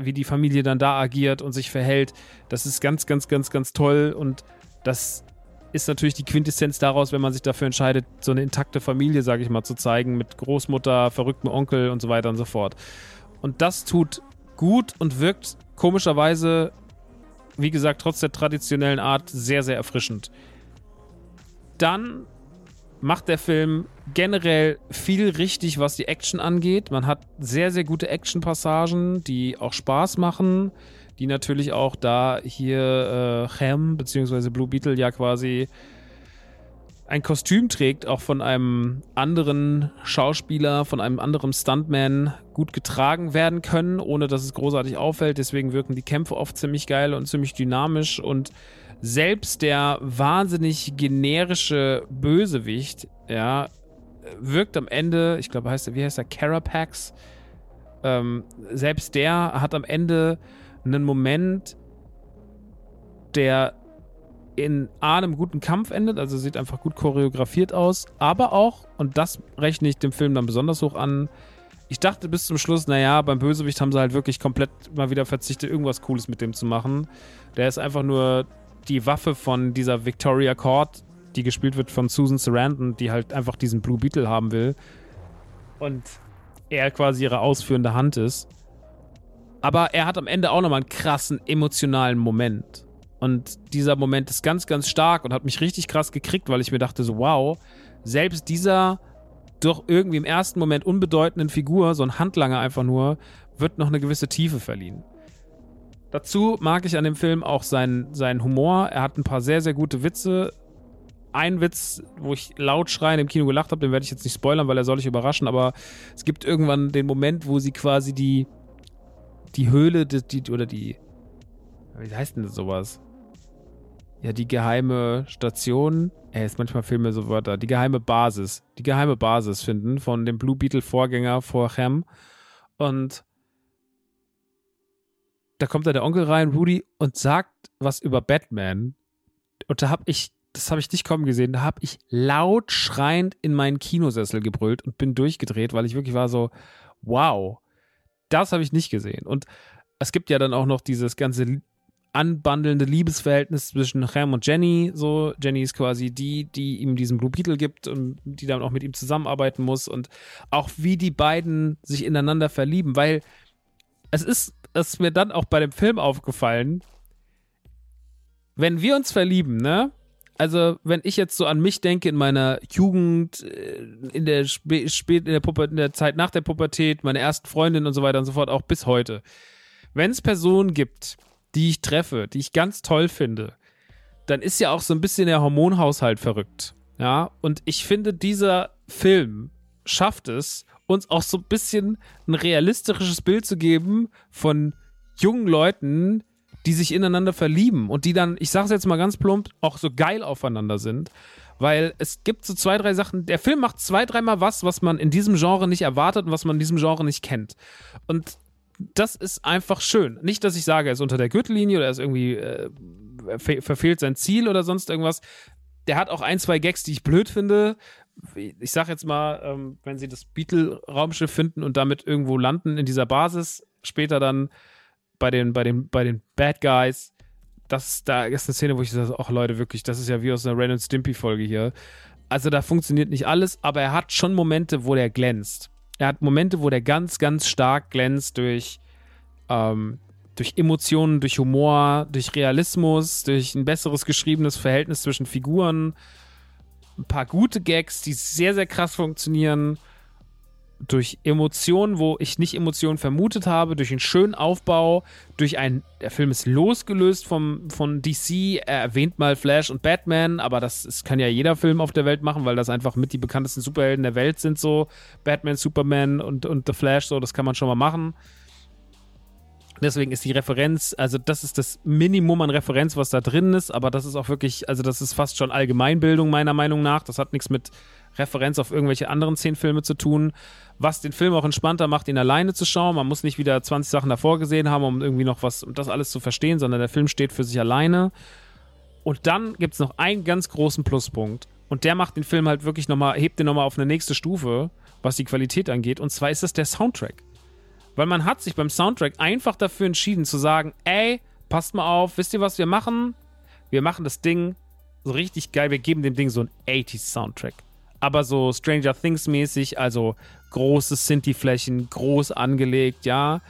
wie die Familie dann da agiert und sich verhält. Das ist ganz, ganz, ganz, ganz toll und das ist natürlich die Quintessenz daraus, wenn man sich dafür entscheidet, so eine intakte Familie, sage ich mal, zu zeigen, mit Großmutter, verrücktem Onkel und so weiter und so fort. Und das tut gut und wirkt komischerweise wie gesagt, trotz der traditionellen Art sehr, sehr erfrischend. Dann macht der Film generell viel richtig, was die Action angeht. Man hat sehr, sehr gute Action-Passagen, die auch Spaß machen, die natürlich auch da hier äh, Ham bzw. Blue Beetle ja quasi ein Kostüm trägt, auch von einem anderen Schauspieler, von einem anderen Stuntman gut getragen werden können, ohne dass es großartig auffällt. Deswegen wirken die Kämpfe oft ziemlich geil und ziemlich dynamisch und selbst der wahnsinnig generische Bösewicht, ja, wirkt am Ende, ich glaube, heißt er, wie heißt er, Carapax, ähm, selbst der hat am Ende einen Moment, der in A, einem guten Kampf endet, also sieht einfach gut choreografiert aus, aber auch, und das rechne ich dem Film dann besonders hoch an, ich dachte bis zum Schluss, naja, beim Bösewicht haben sie halt wirklich komplett mal wieder verzichtet, irgendwas Cooles mit dem zu machen. Der ist einfach nur die Waffe von dieser Victoria Court, die gespielt wird von Susan Sarandon, die halt einfach diesen Blue Beetle haben will. Und er quasi ihre ausführende Hand ist. Aber er hat am Ende auch nochmal einen krassen emotionalen Moment. Und dieser Moment ist ganz, ganz stark und hat mich richtig krass gekriegt, weil ich mir dachte so, wow, selbst dieser doch irgendwie im ersten Moment unbedeutenden Figur, so ein Handlanger einfach nur, wird noch eine gewisse Tiefe verliehen. Dazu mag ich an dem Film auch seinen, seinen Humor. Er hat ein paar sehr, sehr gute Witze. Ein Witz, wo ich laut schreien im Kino gelacht habe, den werde ich jetzt nicht spoilern, weil er soll dich überraschen, aber es gibt irgendwann den Moment, wo sie quasi die, die Höhle die, die, oder die, wie heißt denn das sowas? ja, die geheime Station, ey, ist manchmal Filme so Wörter, die geheime Basis, die geheime Basis finden von dem Blue Beetle Vorgänger vor Ham. Und da kommt da der Onkel rein, Rudy, und sagt was über Batman. Und da hab ich, das habe ich nicht kommen gesehen, da habe ich laut schreiend in meinen Kinosessel gebrüllt und bin durchgedreht, weil ich wirklich war so, wow, das habe ich nicht gesehen. Und es gibt ja dann auch noch dieses ganze anbandelnde Liebesverhältnis zwischen Ham und Jenny. So, Jenny ist quasi die, die ihm diesen Blue Beetle gibt und die dann auch mit ihm zusammenarbeiten muss und auch wie die beiden sich ineinander verlieben, weil es ist, ist mir dann auch bei dem Film aufgefallen, wenn wir uns verlieben, ne? Also, wenn ich jetzt so an mich denke in meiner Jugend, äh, in der spät in der, Puber in der Zeit nach der Pubertät, meine ersten Freundin und so weiter und so fort, auch bis heute. Wenn es Personen gibt, die ich treffe, die ich ganz toll finde, dann ist ja auch so ein bisschen der Hormonhaushalt verrückt. Ja, und ich finde, dieser Film schafft es, uns auch so ein bisschen ein realistisches Bild zu geben von jungen Leuten, die sich ineinander verlieben und die dann, ich sag's jetzt mal ganz plump, auch so geil aufeinander sind. Weil es gibt so zwei, drei Sachen. Der Film macht zwei, dreimal was, was man in diesem Genre nicht erwartet und was man in diesem Genre nicht kennt. Und das ist einfach schön. Nicht, dass ich sage, er ist unter der Gürtellinie oder er ist irgendwie äh, verfehlt sein Ziel oder sonst irgendwas. Der hat auch ein, zwei Gags, die ich blöd finde. Ich sag jetzt mal, ähm, wenn sie das Beetle-Raumschiff finden und damit irgendwo landen in dieser Basis, später dann bei den, bei den, bei den Bad Guys, das da ist eine Szene, wo ich sage, ach Leute, wirklich, das ist ja wie aus einer Ren Stimpy-Folge hier. Also da funktioniert nicht alles, aber er hat schon Momente, wo der glänzt. Er hat Momente, wo der ganz, ganz stark glänzt durch, ähm, durch Emotionen, durch Humor, durch Realismus, durch ein besseres geschriebenes Verhältnis zwischen Figuren. Ein paar gute Gags, die sehr, sehr krass funktionieren. Durch Emotionen, wo ich nicht Emotionen vermutet habe, durch einen schönen Aufbau, durch ein, der Film ist losgelöst vom, von DC, er erwähnt mal Flash und Batman, aber das, das kann ja jeder Film auf der Welt machen, weil das einfach mit die bekanntesten Superhelden der Welt sind, so. Batman, Superman und, und The Flash, so, das kann man schon mal machen. Deswegen ist die Referenz, also das ist das Minimum an Referenz, was da drin ist, aber das ist auch wirklich, also das ist fast schon Allgemeinbildung meiner Meinung nach. Das hat nichts mit Referenz auf irgendwelche anderen zehn Filme zu tun, was den Film auch entspannter macht, ihn alleine zu schauen. Man muss nicht wieder 20 Sachen davor gesehen haben, um irgendwie noch was, um das alles zu verstehen, sondern der Film steht für sich alleine. Und dann gibt es noch einen ganz großen Pluspunkt. Und der macht den Film halt wirklich nochmal, hebt den nochmal auf eine nächste Stufe, was die Qualität angeht. Und zwar ist es der Soundtrack. Weil man hat sich beim Soundtrack einfach dafür entschieden zu sagen, ey, passt mal auf, wisst ihr, was wir machen? Wir machen das Ding so richtig geil, wir geben dem Ding so einen 80s Soundtrack. Aber so Stranger Things mäßig, also große Sinti-Flächen, groß angelegt, ja.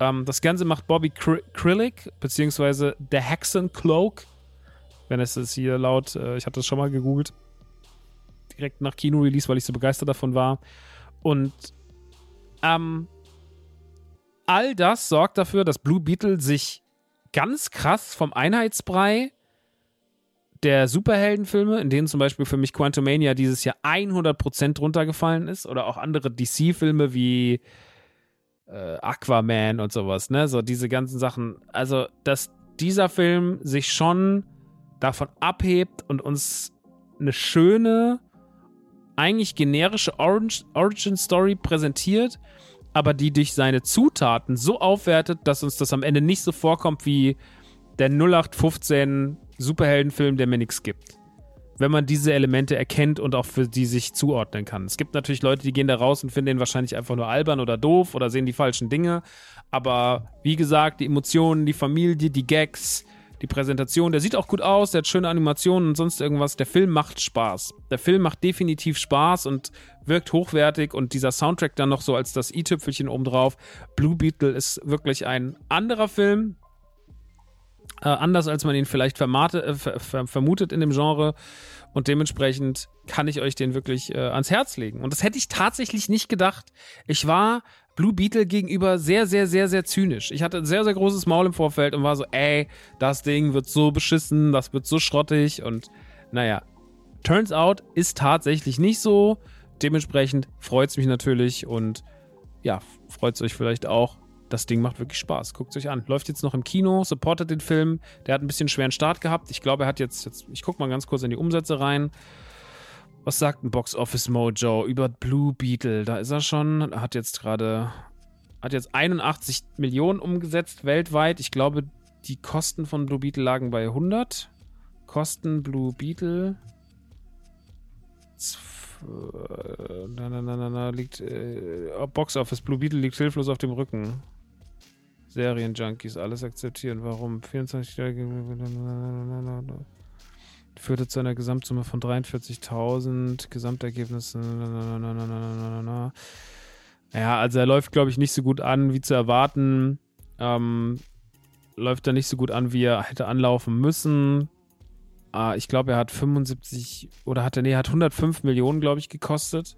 Ähm, das Ganze macht Bobby Krillick, beziehungsweise The Hexen Cloak. Wenn es ist hier laut, äh, ich hatte das schon mal gegoogelt. Direkt nach Kino-Release, weil ich so begeistert davon war. Und ähm, all das sorgt dafür, dass Blue Beetle sich ganz krass vom Einheitsbrei der Superheldenfilme, in denen zum Beispiel für mich Quantumania dieses Jahr 100% runtergefallen ist, oder auch andere DC-Filme wie äh, Aquaman und sowas, ne, so diese ganzen Sachen. Also, dass dieser Film sich schon davon abhebt und uns eine schöne, eigentlich generische Origin-Story präsentiert, aber die durch seine Zutaten so aufwertet, dass uns das am Ende nicht so vorkommt wie der 0815 Superheldenfilm, der mir nichts gibt. Wenn man diese Elemente erkennt und auch für die sich zuordnen kann. Es gibt natürlich Leute, die gehen da raus und finden den wahrscheinlich einfach nur albern oder doof oder sehen die falschen Dinge. Aber wie gesagt, die Emotionen, die Familie, die Gags, die Präsentation, der sieht auch gut aus, der hat schöne Animationen und sonst irgendwas. Der Film macht Spaß. Der Film macht definitiv Spaß und wirkt hochwertig und dieser Soundtrack dann noch so als das i-Tüpfelchen obendrauf. Blue Beetle ist wirklich ein anderer Film. Äh, anders als man ihn vielleicht vermate, äh, ver vermutet in dem Genre. Und dementsprechend kann ich euch den wirklich äh, ans Herz legen. Und das hätte ich tatsächlich nicht gedacht. Ich war Blue Beetle gegenüber sehr, sehr, sehr, sehr zynisch. Ich hatte ein sehr, sehr großes Maul im Vorfeld und war so, ey, das Ding wird so beschissen, das wird so schrottig und naja. Turns out ist tatsächlich nicht so. Dementsprechend freut es mich natürlich und ja, freut es euch vielleicht auch. Das Ding macht wirklich Spaß. Guckt es euch an. Läuft jetzt noch im Kino, supportet den Film. Der hat ein bisschen schweren Start gehabt. Ich glaube, er hat jetzt, jetzt ich gucke mal ganz kurz in die Umsätze rein. Was sagt ein Box Office Mojo über Blue Beetle? Da ist er schon. Hat jetzt gerade. Hat jetzt 81 Millionen umgesetzt weltweit. Ich glaube, die Kosten von Blue Beetle lagen bei 100. Kosten Blue Beetle. Na, na, na, na, na, liegt. Äh, Box Office Blue Beetle liegt hilflos auf dem Rücken. Serienjunkies, alles akzeptieren. Warum? 24 führte zu einer Gesamtsumme von 43.000, Gesamtergebnis. Ja, also er läuft, glaube ich, nicht so gut an, wie zu erwarten. Ähm, läuft er nicht so gut an, wie er hätte anlaufen müssen. Äh, ich glaube, er hat 75 oder hat er, nee, hat 105 Millionen, glaube ich, gekostet.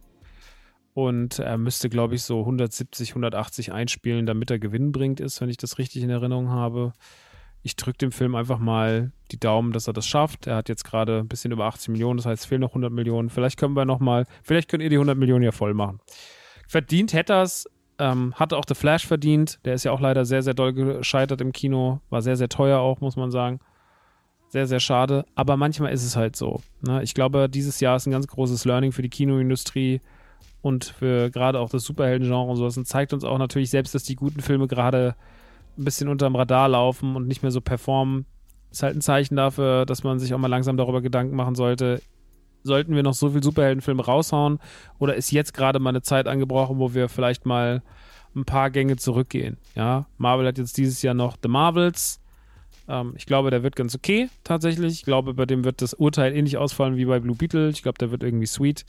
Und er müsste, glaube ich, so 170, 180 einspielen, damit er Gewinn bringt ist, wenn ich das richtig in Erinnerung habe ich drücke dem Film einfach mal die Daumen, dass er das schafft. Er hat jetzt gerade ein bisschen über 80 Millionen, das heißt, es fehlen noch 100 Millionen. Vielleicht können wir noch mal, vielleicht könnt ihr die 100 Millionen ja voll machen. Verdient hätte er es, ähm, hatte auch The Flash verdient. Der ist ja auch leider sehr, sehr doll gescheitert im Kino. War sehr, sehr teuer auch, muss man sagen. Sehr, sehr schade. Aber manchmal ist es halt so. Ne? Ich glaube, dieses Jahr ist ein ganz großes Learning für die Kinoindustrie und für gerade auch das Superhelden-Genre und sowas. Und zeigt uns auch natürlich selbst, dass die guten Filme gerade ein bisschen unterm Radar laufen und nicht mehr so performen, ist halt ein Zeichen dafür, dass man sich auch mal langsam darüber Gedanken machen sollte, sollten wir noch so viel Superheldenfilme raushauen oder ist jetzt gerade mal eine Zeit angebrochen, wo wir vielleicht mal ein paar Gänge zurückgehen. Ja, Marvel hat jetzt dieses Jahr noch The Marvels. Ähm, ich glaube, der wird ganz okay tatsächlich. Ich glaube, bei dem wird das Urteil ähnlich ausfallen wie bei Blue Beetle. Ich glaube, der wird irgendwie sweet.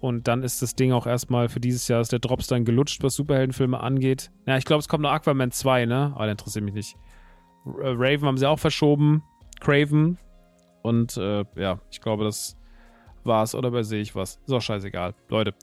Und dann ist das Ding auch erstmal für dieses Jahr ist der Drops dann gelutscht, was Superheldenfilme angeht. Ja, ich glaube, es kommt noch Aquaman 2, ne? Aber der interessiert mich nicht. Äh, Raven haben sie auch verschoben. Craven. Und äh, ja, ich glaube, das war's. Oder übersehe ich was? Ist auch scheißegal. Leute.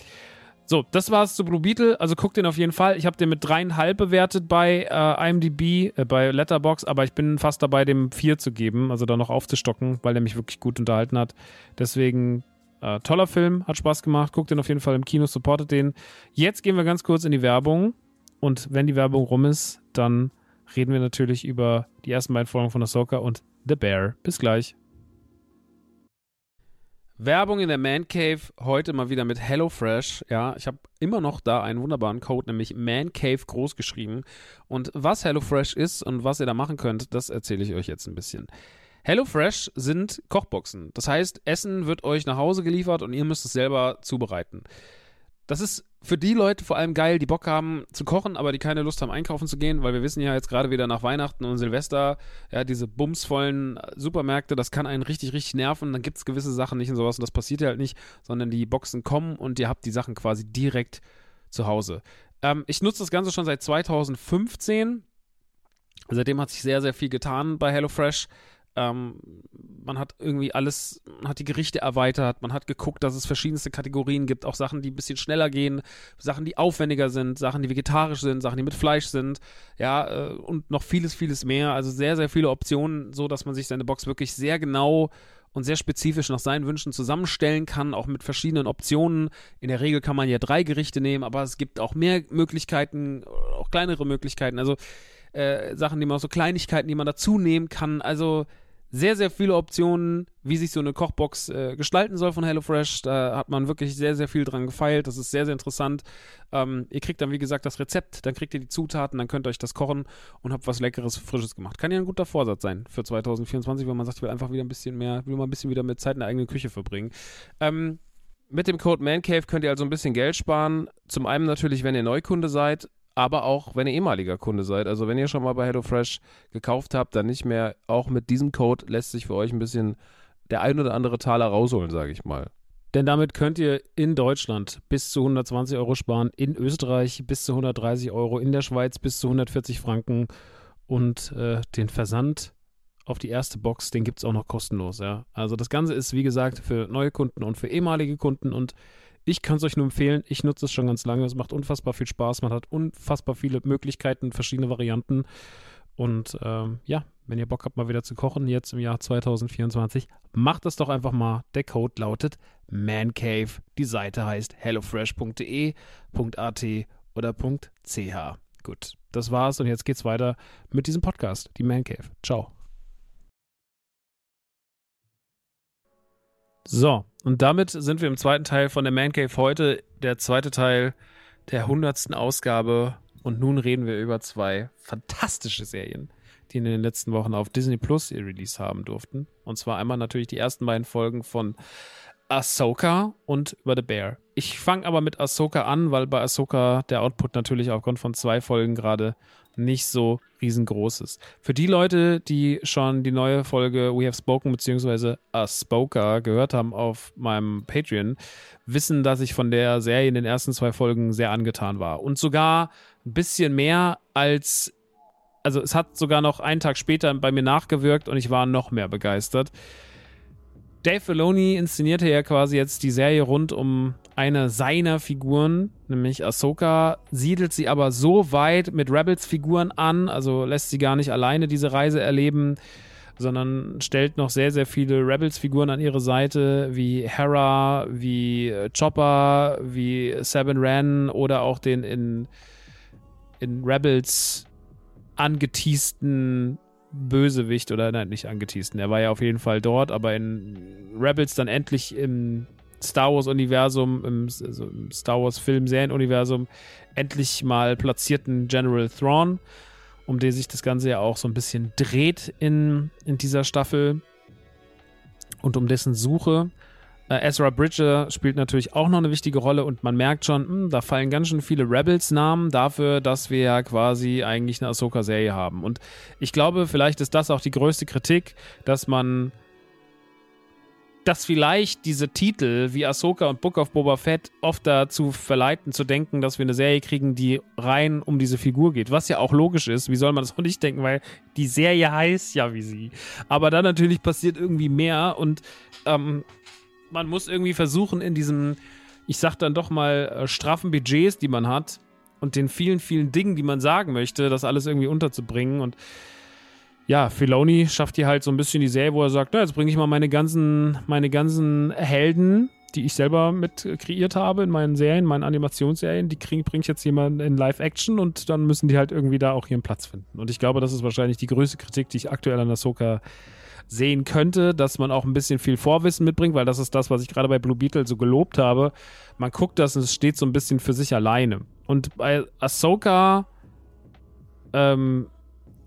So, das war's zu Blue Beetle. Also guckt den auf jeden Fall. Ich habe den mit dreieinhalb bewertet bei äh, IMDb, äh, bei Letterbox, aber ich bin fast dabei, dem vier zu geben, also da noch aufzustocken, weil der mich wirklich gut unterhalten hat. Deswegen äh, toller Film, hat Spaß gemacht. Guckt den auf jeden Fall im Kino, supportet den. Jetzt gehen wir ganz kurz in die Werbung. Und wenn die Werbung rum ist, dann reden wir natürlich über die ersten beiden Folgen von Ahsoka und The Bear. Bis gleich. Werbung in der Man Cave, heute mal wieder mit HelloFresh. Ja, ich habe immer noch da einen wunderbaren Code, nämlich Man Cave groß geschrieben. Und was HelloFresh ist und was ihr da machen könnt, das erzähle ich euch jetzt ein bisschen. HelloFresh sind Kochboxen. Das heißt, Essen wird euch nach Hause geliefert und ihr müsst es selber zubereiten. Das ist für die Leute vor allem geil, die Bock haben zu kochen, aber die keine Lust haben, einkaufen zu gehen, weil wir wissen ja jetzt gerade wieder nach Weihnachten und Silvester, ja, diese bumsvollen Supermärkte, das kann einen richtig, richtig nerven. Dann gibt es gewisse Sachen nicht und sowas und das passiert ja halt nicht, sondern die Boxen kommen und ihr habt die Sachen quasi direkt zu Hause. Ähm, ich nutze das Ganze schon seit 2015. Seitdem hat sich sehr, sehr viel getan bei HelloFresh. Ähm, man hat irgendwie alles, man hat die Gerichte erweitert, man hat geguckt, dass es verschiedenste Kategorien gibt, auch Sachen, die ein bisschen schneller gehen, Sachen, die aufwendiger sind, Sachen, die vegetarisch sind, Sachen, die mit Fleisch sind, ja, äh, und noch vieles, vieles mehr. Also sehr, sehr viele Optionen, so dass man sich seine Box wirklich sehr genau und sehr spezifisch nach seinen Wünschen zusammenstellen kann, auch mit verschiedenen Optionen. In der Regel kann man ja drei Gerichte nehmen, aber es gibt auch mehr Möglichkeiten, auch kleinere Möglichkeiten. Also äh, Sachen, die man so Kleinigkeiten, die man dazu nehmen kann. Also sehr, sehr viele Optionen, wie sich so eine Kochbox äh, gestalten soll von HelloFresh. Da hat man wirklich sehr, sehr viel dran gefeilt. Das ist sehr, sehr interessant. Ähm, ihr kriegt dann, wie gesagt, das Rezept, dann kriegt ihr die Zutaten, dann könnt ihr euch das kochen und habt was Leckeres, Frisches gemacht. Kann ja ein guter Vorsatz sein für 2024, wenn man sagt, ich will einfach wieder ein bisschen mehr, will mal ein bisschen wieder mit Zeit in der eigenen Küche verbringen. Ähm, mit dem Code ManCave könnt ihr also ein bisschen Geld sparen. Zum einen natürlich, wenn ihr Neukunde seid aber auch wenn ihr ehemaliger Kunde seid. Also wenn ihr schon mal bei HelloFresh gekauft habt, dann nicht mehr. Auch mit diesem Code lässt sich für euch ein bisschen der ein oder andere Taler rausholen, sage ich mal. Denn damit könnt ihr in Deutschland bis zu 120 Euro sparen, in Österreich bis zu 130 Euro, in der Schweiz bis zu 140 Franken und äh, den Versand auf die erste Box, den gibt es auch noch kostenlos. Ja? Also das Ganze ist, wie gesagt, für neue Kunden und für ehemalige Kunden und ich kann es euch nur empfehlen. Ich nutze es schon ganz lange. Es macht unfassbar viel Spaß. Man hat unfassbar viele Möglichkeiten, verschiedene Varianten. Und ähm, ja, wenn ihr Bock habt, mal wieder zu kochen, jetzt im Jahr 2024, macht das doch einfach mal. Der Code lautet ManCave. Die Seite heißt hellofresh.de.at oder .ch. Gut, das war's und jetzt geht's weiter mit diesem Podcast, die ManCave. Ciao. So, und damit sind wir im zweiten Teil von der Man Cave heute, der zweite Teil der hundertsten Ausgabe. Und nun reden wir über zwei fantastische Serien, die in den letzten Wochen auf Disney Plus ihr Release haben durften. Und zwar einmal natürlich die ersten beiden Folgen von Ahsoka und über The Bear. Ich fange aber mit Ahsoka an, weil bei Ahsoka der Output natürlich aufgrund von zwei Folgen gerade nicht so riesengroß ist. Für die Leute, die schon die neue Folge We Have Spoken bzw. A Spoker gehört haben auf meinem Patreon, wissen, dass ich von der Serie in den ersten zwei Folgen sehr angetan war. Und sogar ein bisschen mehr als, also es hat sogar noch einen Tag später bei mir nachgewirkt und ich war noch mehr begeistert. Dave Filoni inszenierte ja quasi jetzt die Serie rund um eine seiner Figuren, nämlich Ahsoka, siedelt sie aber so weit mit Rebels-Figuren an, also lässt sie gar nicht alleine diese Reise erleben, sondern stellt noch sehr, sehr viele Rebels-Figuren an ihre Seite, wie Hera, wie äh, Chopper, wie Sabin Wren oder auch den in, in Rebels angeteasten Bösewicht oder nein, nicht angeteasten. Er war ja auf jeden Fall dort, aber in Rebels dann endlich im Star Wars-Universum, im, also im, Star Wars-Film-Serien-Universum endlich mal platzierten General Thrawn, um den sich das Ganze ja auch so ein bisschen dreht in, in dieser Staffel und um dessen Suche. Äh, Ezra Bridger spielt natürlich auch noch eine wichtige Rolle und man merkt schon, mh, hm, da fallen ganz schön viele Rebels-Namen dafür, dass wir ja quasi eigentlich eine Ahsoka-Serie haben. Und ich glaube, vielleicht ist das auch die größte Kritik, dass man dass vielleicht diese Titel wie Ahsoka und Book of Boba Fett oft dazu verleiten zu denken, dass wir eine Serie kriegen, die rein um diese Figur geht. Was ja auch logisch ist. Wie soll man das auch nicht denken, weil die Serie heißt ja wie sie. Aber dann natürlich passiert irgendwie mehr und ähm, man muss irgendwie versuchen, in diesem, ich sag dann doch mal, äh, straffen Budgets, die man hat und den vielen, vielen Dingen, die man sagen möchte, das alles irgendwie unterzubringen. Und ja, Filoni schafft hier halt so ein bisschen die Serie, wo er sagt, na, jetzt bringe ich mal meine ganzen, meine ganzen Helden, die ich selber mit kreiert habe in meinen Serien, meinen Animationsserien, die bringe ich jetzt jemanden in Live-Action und dann müssen die halt irgendwie da auch ihren Platz finden. Und ich glaube, das ist wahrscheinlich die größte Kritik, die ich aktuell an Ahsoka sehen könnte, dass man auch ein bisschen viel Vorwissen mitbringt, weil das ist das, was ich gerade bei Blue Beetle so gelobt habe. Man guckt das und es steht so ein bisschen für sich alleine. Und bei Ahsoka ähm,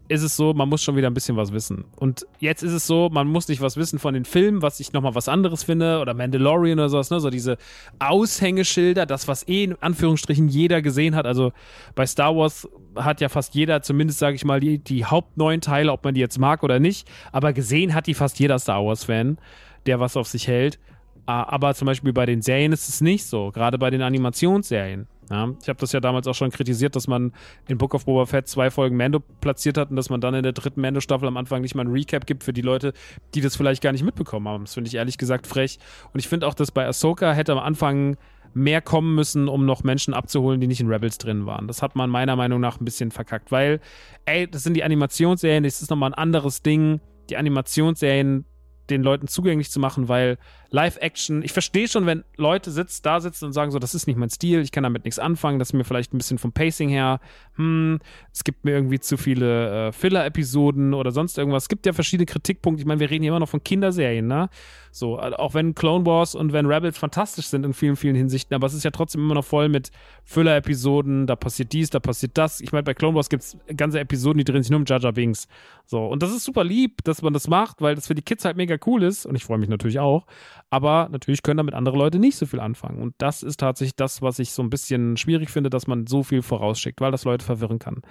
ist es so, man muss schon wieder ein bisschen was wissen. Und jetzt ist es so, man muss nicht was wissen von den Filmen, was ich nochmal was anderes finde, oder Mandalorian oder sowas, ne? So diese Aushängeschilder, das, was eh in Anführungsstrichen jeder gesehen hat. Also bei Star Wars hat ja fast jeder, zumindest sage ich mal, die, die Hauptneun Teile, ob man die jetzt mag oder nicht, aber gesehen hat die fast jeder Star Wars-Fan, der was auf sich hält. Ah, aber zum Beispiel bei den Serien ist es nicht so, gerade bei den Animationsserien. Ja, ich habe das ja damals auch schon kritisiert, dass man in Book of Boba Fett zwei Folgen Mando platziert hat und dass man dann in der dritten Mando-Staffel am Anfang nicht mal ein Recap gibt für die Leute, die das vielleicht gar nicht mitbekommen haben. Das finde ich ehrlich gesagt frech. Und ich finde auch, dass bei Ahsoka hätte am Anfang mehr kommen müssen, um noch Menschen abzuholen, die nicht in Rebels drin waren. Das hat man meiner Meinung nach ein bisschen verkackt, weil, ey, das sind die Animationsserien, das ist nochmal ein anderes Ding. Die Animationsserien den Leuten zugänglich zu machen, weil Live-Action, ich verstehe schon, wenn Leute sitzt, da sitzen und sagen so, das ist nicht mein Stil, ich kann damit nichts anfangen, das ist mir vielleicht ein bisschen vom Pacing her, hm, es gibt mir irgendwie zu viele äh, Filler-Episoden oder sonst irgendwas. Es gibt ja verschiedene Kritikpunkte. Ich meine, wir reden hier immer noch von Kinderserien, ne? So, äh, auch wenn Clone Wars und wenn Rebels fantastisch sind in vielen, vielen Hinsichten, aber es ist ja trotzdem immer noch voll mit Füller-Episoden, da passiert dies, da passiert das. Ich meine, bei Clone Wars gibt es ganze Episoden, die drehen sich nur um Jar Jar Binks. So, und das ist super lieb, dass man das macht, weil das für die Kids halt mega cool ist und ich freue mich natürlich auch. Aber natürlich können damit andere Leute nicht so viel anfangen. Und das ist tatsächlich das, was ich so ein bisschen schwierig finde, dass man so viel vorausschickt, weil das Leute verwirren kann.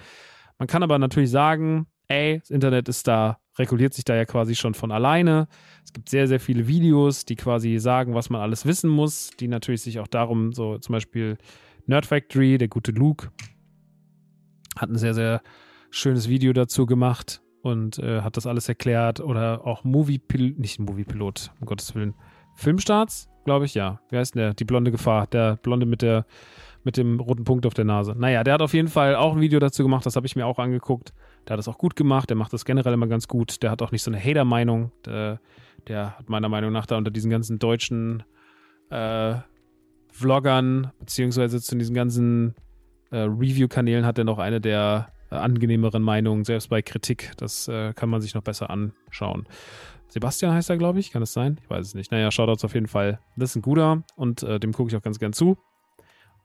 Man kann aber natürlich sagen, ey, das Internet ist da, reguliert sich da ja quasi schon von alleine. Es gibt sehr, sehr viele Videos, die quasi sagen, was man alles wissen muss, die natürlich sich auch darum, so zum Beispiel Nerd Factory, der gute Luke, hat ein sehr, sehr schönes Video dazu gemacht und äh, hat das alles erklärt. Oder auch Movie Pilot, nicht Movie Pilot, um Gottes Willen. Filmstarts, glaube ich, ja. Wie heißt denn der? Die blonde Gefahr. Der Blonde mit der mit dem roten Punkt auf der Nase. Naja, der hat auf jeden Fall auch ein Video dazu gemacht, das habe ich mir auch angeguckt. Der hat das auch gut gemacht, der macht das generell immer ganz gut. Der hat auch nicht so eine Hater-Meinung. Der, der, hat meiner Meinung nach da unter diesen ganzen deutschen äh, Vloggern, beziehungsweise zu diesen ganzen äh, Review-Kanälen hat er noch eine der äh, angenehmeren Meinungen, selbst bei Kritik. Das äh, kann man sich noch besser anschauen. Sebastian heißt er, glaube ich. Kann es sein? Ich weiß es nicht. Naja, Shoutouts auf jeden Fall. Das ist ein guter und äh, dem gucke ich auch ganz gern zu.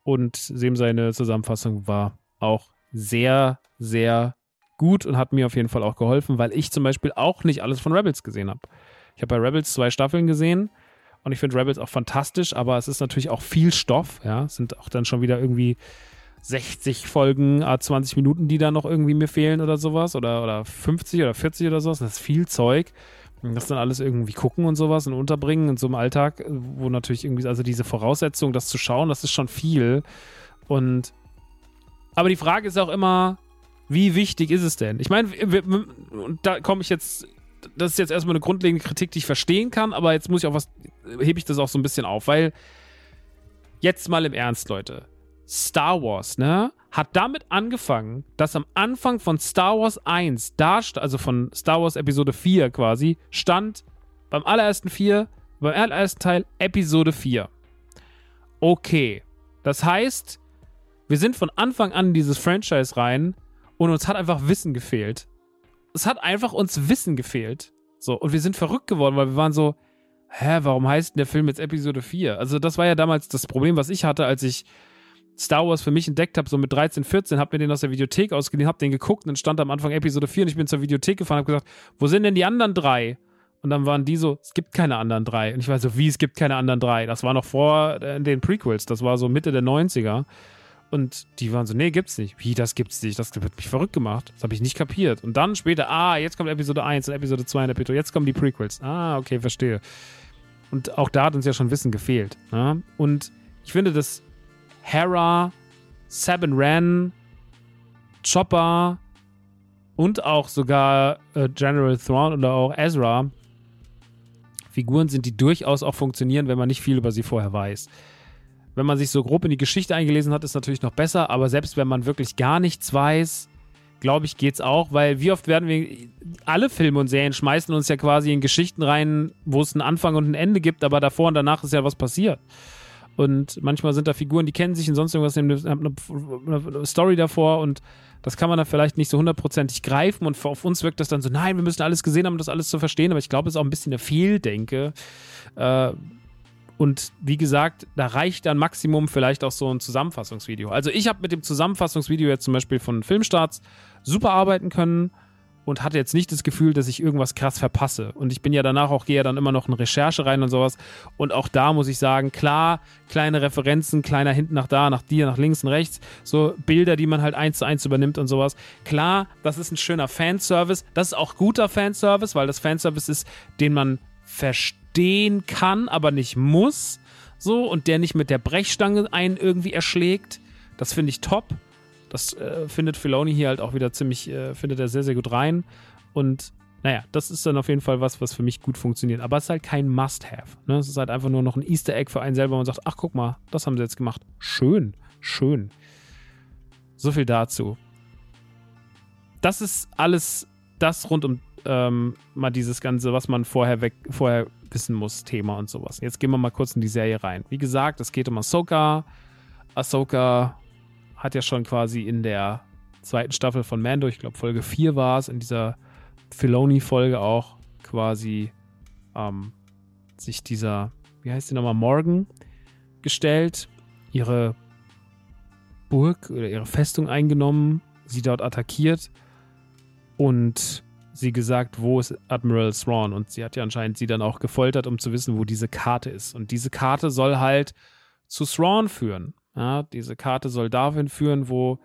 Und Sem seine Zusammenfassung war auch sehr, sehr gut und hat mir auf jeden Fall auch geholfen, weil ich zum Beispiel auch nicht alles von Rebels gesehen habe. Ich habe bei Rebels zwei Staffeln gesehen und ich finde Rebels auch fantastisch, aber es ist natürlich auch viel Stoff, ja. Es sind auch dann schon wieder irgendwie 60 Folgen, 20 Minuten, die da noch irgendwie mir fehlen oder sowas. Oder, oder 50 oder 40 oder sowas. Das ist viel Zeug. Das dann alles irgendwie gucken und sowas und unterbringen in so einem Alltag, wo natürlich irgendwie, also diese Voraussetzung, das zu schauen, das ist schon viel. Und aber die Frage ist auch immer, wie wichtig ist es denn? Ich meine, und da komme ich jetzt, das ist jetzt erstmal eine grundlegende Kritik, die ich verstehen kann, aber jetzt muss ich auch was, hebe ich das auch so ein bisschen auf, weil jetzt mal im Ernst, Leute. Star Wars, ne? Hat damit angefangen, dass am Anfang von Star Wars 1, da, also von Star Wars Episode 4 quasi, stand beim allerersten 4, beim allerersten Teil Episode 4. Okay. Das heißt, wir sind von Anfang an in dieses Franchise rein und uns hat einfach Wissen gefehlt. Es hat einfach uns Wissen gefehlt. So, und wir sind verrückt geworden, weil wir waren so, hä, warum heißt denn der Film jetzt Episode 4? Also, das war ja damals das Problem, was ich hatte, als ich Star Wars für mich entdeckt habe, so mit 13, 14, habe mir den aus der Videothek ausgeliehen, habe den geguckt und dann stand am Anfang Episode 4 und ich bin zur Videothek gefahren und habe gesagt, wo sind denn die anderen drei? Und dann waren die so, es gibt keine anderen drei. Und ich war so, wie, es gibt keine anderen drei? Das war noch vor äh, den Prequels, das war so Mitte der 90er. Und die waren so, nee, gibt's nicht. Wie, das gibt's nicht? Das wird mich verrückt gemacht. Das habe ich nicht kapiert. Und dann später, ah, jetzt kommt Episode 1 und Episode 2 in der Petro, jetzt kommen die Prequels. Ah, okay, verstehe. Und auch da hat uns ja schon Wissen gefehlt. Ja? Ne? Und ich finde, dass Hera, Sabin Wren, Chopper und auch sogar äh, General Thrawn oder auch Ezra Figuren sind, die durchaus auch funktionieren, wenn man nicht viel über sie vorher weiß. Wenn man sich so grob in die Geschichte eingelesen hat, ist natürlich noch besser, aber selbst wenn man wirklich gar nichts weiß, glaube ich, geht's auch, weil wie oft werden wir, alle Filme und Serien schmeißen uns ja quasi in Geschichten rein, wo es einen Anfang und ein Ende gibt, aber davor und danach ist ja was passiert. Und manchmal sind da Figuren, die kennen sich und sonst irgendwas, haben eine Story davor und das kann man dann vielleicht nicht so hundertprozentig greifen und auf uns wirkt das dann so, nein, wir müssen alles gesehen haben, um das alles zu verstehen, aber ich glaube, es ist auch ein bisschen eine Fehldenke. Äh, und wie gesagt, da reicht dann Maximum vielleicht auch so ein Zusammenfassungsvideo. Also ich habe mit dem Zusammenfassungsvideo jetzt zum Beispiel von Filmstarts super arbeiten können und hatte jetzt nicht das Gefühl, dass ich irgendwas krass verpasse. Und ich bin ja danach auch, gehe ja dann immer noch in Recherche rein und sowas. Und auch da muss ich sagen, klar, kleine Referenzen, kleiner hinten nach da, nach dir, nach links und rechts, so Bilder, die man halt eins zu eins übernimmt und sowas. Klar, das ist ein schöner Fanservice. Das ist auch guter Fanservice, weil das Fanservice ist, den man verstehen kann, aber nicht muss. So, und der nicht mit der Brechstange einen irgendwie erschlägt. Das finde ich top. Das äh, findet Filoni hier halt auch wieder ziemlich, äh, findet er sehr, sehr gut rein. Und naja, das ist dann auf jeden Fall was, was für mich gut funktioniert. Aber es ist halt kein Must-Have. Ne? Es ist halt einfach nur noch ein Easter Egg für einen selber. und Man sagt, ach guck mal, das haben sie jetzt gemacht. Schön, schön. So viel dazu. Das ist alles das rund um ähm, mal dieses Ganze, was man vorher weg, vorher wissen muss, Thema und sowas. Jetzt gehen wir mal kurz in die Serie rein. Wie gesagt, es geht um Ahsoka. Ahsoka hat ja schon quasi in der zweiten Staffel von Mando, ich glaube Folge 4 war es, in dieser Filoni-Folge auch quasi ähm, sich dieser, wie heißt die nochmal, Morgan gestellt, ihre Burg oder ihre Festung eingenommen, sie dort attackiert und sie gesagt, wo ist Admiral Thrawn? Und sie hat ja anscheinend sie dann auch gefoltert, um zu wissen, wo diese Karte ist. Und diese Karte soll halt zu Thrawn führen. Ja, diese Karte soll dahin führen, wo,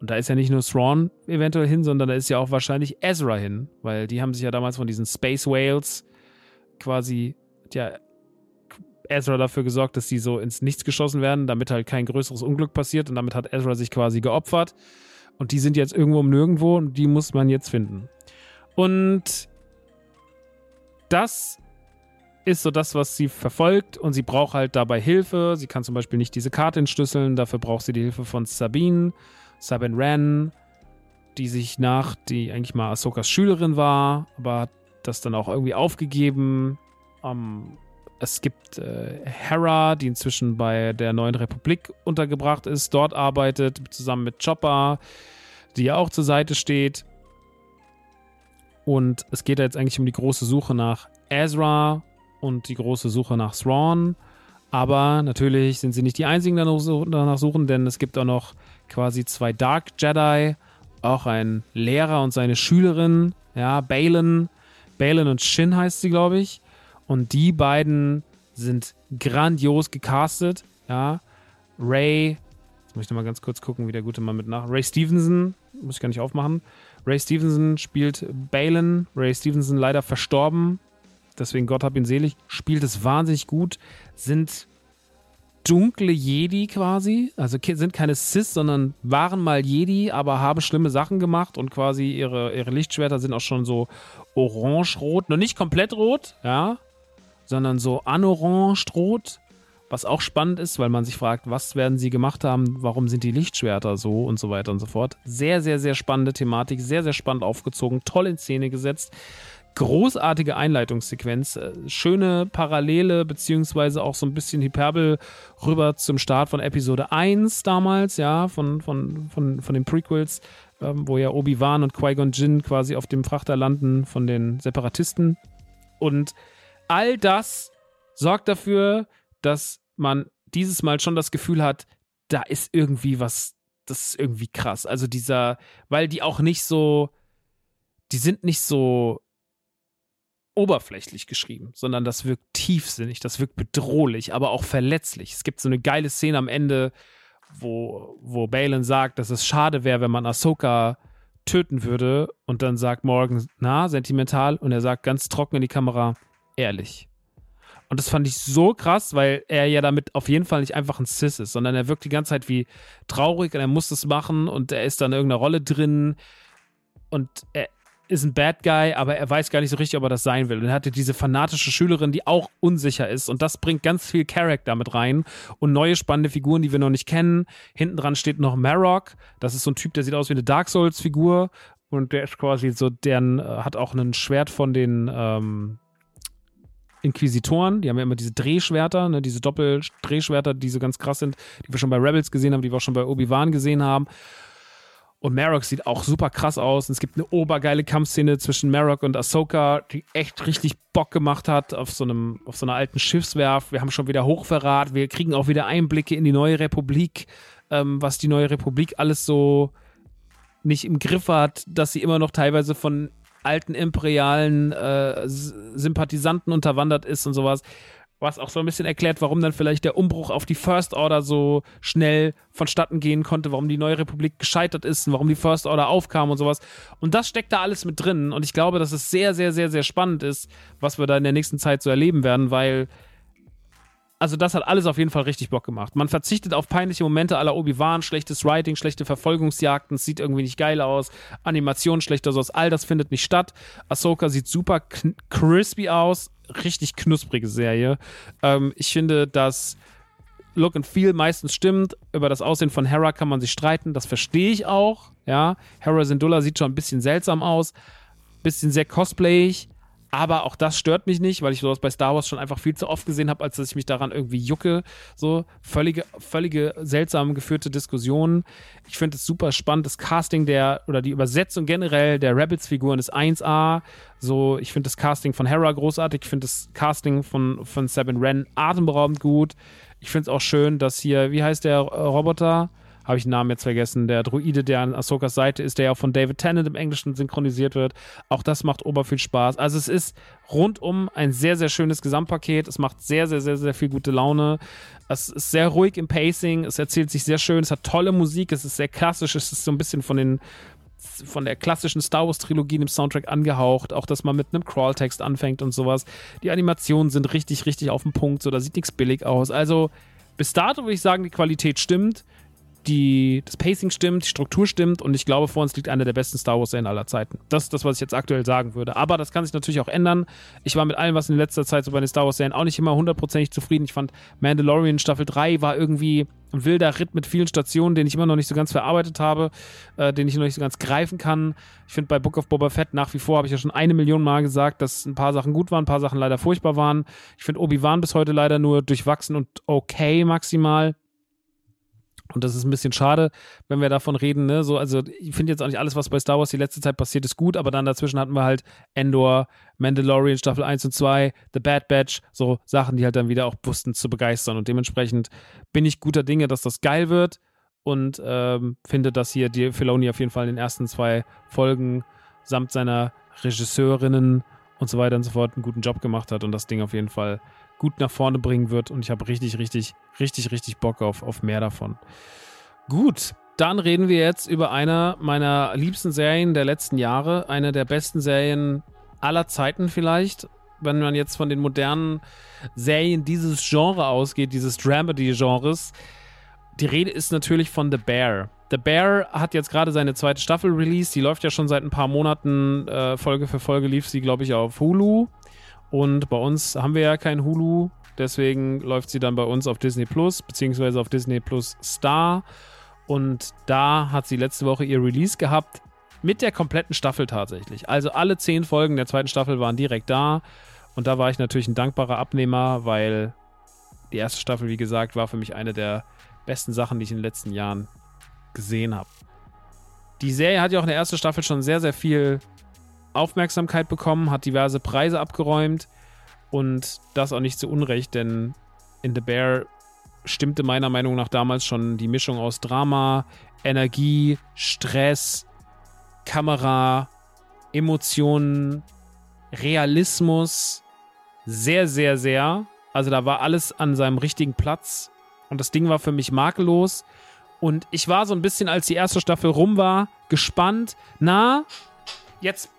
und da ist ja nicht nur Thrawn eventuell hin, sondern da ist ja auch wahrscheinlich Ezra hin, weil die haben sich ja damals von diesen Space Whales quasi, ja, Ezra dafür gesorgt, dass sie so ins Nichts geschossen werden, damit halt kein größeres Unglück passiert und damit hat Ezra sich quasi geopfert. Und die sind jetzt irgendwo um nirgendwo und die muss man jetzt finden. Und das ist so das, was sie verfolgt und sie braucht halt dabei Hilfe. Sie kann zum Beispiel nicht diese Karte entschlüsseln, dafür braucht sie die Hilfe von Sabine, Sabine Wren, die sich nach, die eigentlich mal Ahsokas Schülerin war, aber hat das dann auch irgendwie aufgegeben. Um, es gibt äh, Hera, die inzwischen bei der Neuen Republik untergebracht ist, dort arbeitet, zusammen mit Chopper, die ja auch zur Seite steht. Und es geht da jetzt eigentlich um die große Suche nach Ezra, und die große Suche nach Thrawn. Aber natürlich sind sie nicht die einzigen, die danach suchen, denn es gibt auch noch quasi zwei Dark Jedi, auch ein Lehrer und seine Schülerin, ja, Balin. Balin und Shin heißt sie, glaube ich. Und die beiden sind grandios gecastet, ja. Ray, jetzt muss ich nochmal ganz kurz gucken, wie der gute Mann mit nach. Ray Stevenson, muss ich gar nicht aufmachen. Ray Stevenson spielt Balin. Ray Stevenson leider verstorben deswegen Gott hab ihn selig, spielt es wahnsinnig gut, sind dunkle Jedi quasi, also sind keine Sith, sondern waren mal Jedi, aber haben schlimme Sachen gemacht und quasi ihre, ihre Lichtschwerter sind auch schon so orange-rot, noch nicht komplett rot, ja, sondern so anorange-rot, was auch spannend ist, weil man sich fragt, was werden sie gemacht haben, warum sind die Lichtschwerter so? Und so weiter und so fort. Sehr, sehr, sehr spannende Thematik, sehr, sehr spannend aufgezogen, toll in Szene gesetzt großartige Einleitungssequenz. Äh, schöne Parallele, beziehungsweise auch so ein bisschen Hyperbel rüber zum Start von Episode 1 damals, ja, von, von, von, von den Prequels, ähm, wo ja Obi-Wan und Qui-Gon Jinn quasi auf dem Frachter landen von den Separatisten. Und all das sorgt dafür, dass man dieses Mal schon das Gefühl hat, da ist irgendwie was, das ist irgendwie krass. Also dieser, weil die auch nicht so, die sind nicht so oberflächlich geschrieben, sondern das wirkt tiefsinnig, das wirkt bedrohlich, aber auch verletzlich. Es gibt so eine geile Szene am Ende, wo, wo Balin sagt, dass es schade wäre, wenn man Ahsoka töten würde und dann sagt Morgan, na, sentimental und er sagt ganz trocken in die Kamera, ehrlich. Und das fand ich so krass, weil er ja damit auf jeden Fall nicht einfach ein Cis ist, sondern er wirkt die ganze Zeit wie traurig und er muss das machen und er ist da in irgendeiner Rolle drin und er, ist ein Bad Guy, aber er weiß gar nicht so richtig, ob er das sein will. Und er hatte diese fanatische Schülerin, die auch unsicher ist. Und das bringt ganz viel Charakter mit rein und neue spannende Figuren, die wir noch nicht kennen. Hinten dran steht noch Marok. Das ist so ein Typ, der sieht aus wie eine Dark Souls-Figur. Und der ist quasi so, der äh, hat auch ein Schwert von den ähm, Inquisitoren. Die haben ja immer diese Drehschwerter, ne, diese Doppeldrehschwerter, die so ganz krass sind, die wir schon bei Rebels gesehen haben, die wir auch schon bei Obi-Wan gesehen haben. Und Marok sieht auch super krass aus. Und es gibt eine obergeile Kampfszene zwischen Marok und Ahsoka, die echt richtig Bock gemacht hat auf so, einem, auf so einer alten Schiffswerft. Wir haben schon wieder Hochverrat. Wir kriegen auch wieder Einblicke in die neue Republik, ähm, was die neue Republik alles so nicht im Griff hat, dass sie immer noch teilweise von alten imperialen äh, Sympathisanten unterwandert ist und sowas was auch so ein bisschen erklärt, warum dann vielleicht der Umbruch auf die First Order so schnell vonstatten gehen konnte, warum die neue Republik gescheitert ist und warum die First Order aufkam und sowas. Und das steckt da alles mit drin. Und ich glaube, dass es sehr, sehr, sehr, sehr spannend ist, was wir da in der nächsten Zeit so erleben werden, weil also das hat alles auf jeden Fall richtig Bock gemacht. Man verzichtet auf peinliche Momente aller Obi-Wan, schlechtes Writing, schlechte Verfolgungsjagden, sieht irgendwie nicht geil aus, Animation schlechter, so all das findet nicht statt. Ahsoka sieht super crispy aus, richtig knusprige Serie. Ähm, ich finde, dass Look and Feel meistens stimmt. Über das Aussehen von Hera kann man sich streiten, das verstehe ich auch. Ja, Hera Syndulla sieht schon ein bisschen seltsam aus, bisschen sehr cosplayig. Aber auch das stört mich nicht, weil ich sowas bei Star Wars schon einfach viel zu oft gesehen habe, als dass ich mich daran irgendwie jucke. So völlige, völlige seltsam geführte Diskussionen. Ich finde es super spannend. Das Casting der oder die Übersetzung generell der Rebels-Figuren ist 1A. So, ich finde das Casting von Hera großartig. Ich finde das Casting von, von Sabin Wren atemberaubend gut. Ich finde es auch schön, dass hier, wie heißt der Roboter? Habe ich den Namen jetzt vergessen, der Druide, der an Ahsokas Seite ist, der ja auch von David Tennant im Englischen synchronisiert wird. Auch das macht ober viel Spaß. Also es ist rundum ein sehr, sehr schönes Gesamtpaket. Es macht sehr, sehr, sehr, sehr viel gute Laune. Es ist sehr ruhig im Pacing. Es erzählt sich sehr schön. Es hat tolle Musik. Es ist sehr klassisch. Es ist so ein bisschen von den von der klassischen Star Wars Trilogie im Soundtrack angehaucht, auch dass man mit einem Crawl-Text anfängt und sowas. Die Animationen sind richtig, richtig auf den Punkt, so da sieht nichts billig aus. Also bis dato würde ich sagen, die Qualität stimmt die, das Pacing stimmt, die Struktur stimmt und ich glaube, vor uns liegt eine der besten Star Wars-Serien aller Zeiten. Das ist das, was ich jetzt aktuell sagen würde. Aber das kann sich natürlich auch ändern. Ich war mit allem, was in letzter Zeit so bei den Star Wars-Serien auch nicht immer hundertprozentig zufrieden. Ich fand Mandalorian Staffel 3 war irgendwie ein wilder Ritt mit vielen Stationen, den ich immer noch nicht so ganz verarbeitet habe, äh, den ich noch nicht so ganz greifen kann. Ich finde bei Book of Boba Fett nach wie vor, habe ich ja schon eine Million Mal gesagt, dass ein paar Sachen gut waren, ein paar Sachen leider furchtbar waren. Ich finde Obi-Wan bis heute leider nur durchwachsen und okay maximal. Und das ist ein bisschen schade, wenn wir davon reden. Ne? So, also ich finde jetzt auch nicht alles, was bei Star Wars die letzte Zeit passiert, ist gut, aber dann dazwischen hatten wir halt Endor, Mandalorian Staffel 1 und 2, The Bad Batch, so Sachen, die halt dann wieder auch wussten zu begeistern. Und dementsprechend bin ich guter Dinge, dass das geil wird und ähm, finde, dass hier die Filoni auf jeden Fall in den ersten zwei Folgen samt seiner Regisseurinnen und so weiter und so fort einen guten Job gemacht hat und das Ding auf jeden Fall gut nach vorne bringen wird. Und ich habe richtig, richtig, richtig, richtig Bock auf, auf mehr davon. Gut, dann reden wir jetzt über eine meiner liebsten Serien der letzten Jahre. Eine der besten Serien aller Zeiten vielleicht. Wenn man jetzt von den modernen Serien dieses Genre ausgeht, dieses Dramedy-Genres. Die Rede ist natürlich von The Bear. The Bear hat jetzt gerade seine zweite Staffel released. Die läuft ja schon seit ein paar Monaten. Äh, Folge für Folge lief sie, glaube ich, auf Hulu. Und bei uns haben wir ja kein Hulu, deswegen läuft sie dann bei uns auf Disney Plus, beziehungsweise auf Disney Plus Star. Und da hat sie letzte Woche ihr Release gehabt mit der kompletten Staffel tatsächlich. Also alle zehn Folgen der zweiten Staffel waren direkt da. Und da war ich natürlich ein dankbarer Abnehmer, weil die erste Staffel, wie gesagt, war für mich eine der besten Sachen, die ich in den letzten Jahren gesehen habe. Die Serie hat ja auch in der ersten Staffel schon sehr, sehr viel Aufmerksamkeit bekommen, hat diverse Preise abgeräumt und das auch nicht zu Unrecht, denn in The Bear stimmte meiner Meinung nach damals schon die Mischung aus Drama, Energie, Stress, Kamera, Emotionen, Realismus sehr, sehr, sehr. Also da war alles an seinem richtigen Platz und das Ding war für mich makellos. Und ich war so ein bisschen, als die erste Staffel rum war, gespannt. Na, jetzt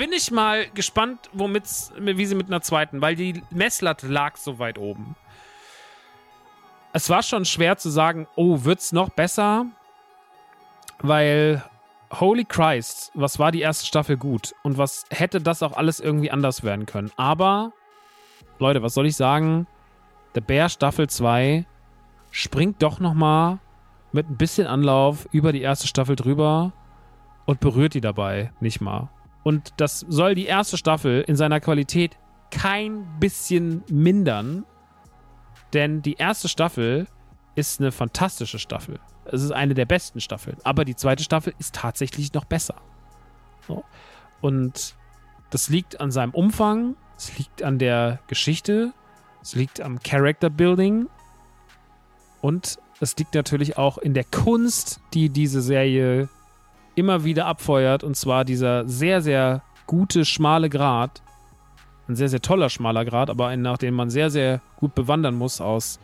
bin ich mal gespannt, womit, wie sie mit einer zweiten, weil die Messlatte lag so weit oben. Es war schon schwer zu sagen, oh, wird's noch besser? Weil holy Christ, was war die erste Staffel gut und was hätte das auch alles irgendwie anders werden können. Aber, Leute, was soll ich sagen? The Bear Staffel 2 springt doch nochmal mit ein bisschen Anlauf über die erste Staffel drüber und berührt die dabei nicht mal. Und das soll die erste Staffel in seiner Qualität kein bisschen mindern, denn die erste Staffel ist eine fantastische Staffel. Es ist eine der besten Staffeln. Aber die zweite Staffel ist tatsächlich noch besser. So. Und das liegt an seinem Umfang, es liegt an der Geschichte, es liegt am Character Building und es liegt natürlich auch in der Kunst, die diese Serie immer wieder abfeuert. Und zwar dieser sehr, sehr gute, schmale Grad. Ein sehr, sehr toller schmaler Grad, aber einen, nach dem man sehr, sehr gut bewandern muss aus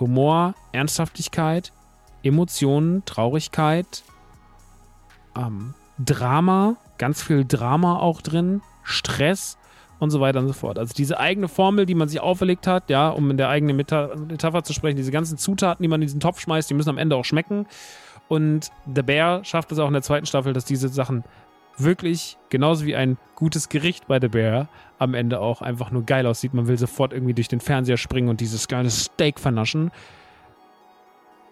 Humor, Ernsthaftigkeit, Emotionen, Traurigkeit, ähm, Drama, ganz viel Drama auch drin, Stress und so weiter und so fort. Also diese eigene Formel, die man sich auferlegt hat, ja, um in der eigenen Meta Metapher zu sprechen, diese ganzen Zutaten, die man in diesen Topf schmeißt, die müssen am Ende auch schmecken. Und The Bear schafft es auch in der zweiten Staffel, dass diese Sachen wirklich genauso wie ein gutes Gericht bei The Bear am Ende auch einfach nur geil aussieht. Man will sofort irgendwie durch den Fernseher springen und dieses geile Steak vernaschen.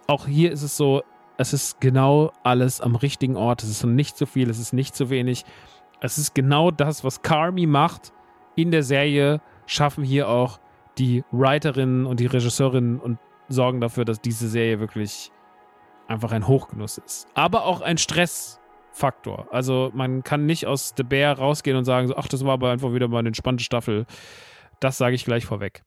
Auch hier ist es so, es ist genau alles am richtigen Ort. Es ist nicht zu viel, es ist nicht zu wenig. Es ist genau das, was Carmi macht in der Serie, schaffen hier auch die Writerinnen und die Regisseurinnen und sorgen dafür, dass diese Serie wirklich einfach ein Hochgenuss ist. Aber auch ein Stressfaktor. Also man kann nicht aus The Bear rausgehen und sagen, so, ach, das war aber einfach wieder mal eine entspannte Staffel. Das sage ich gleich vorweg.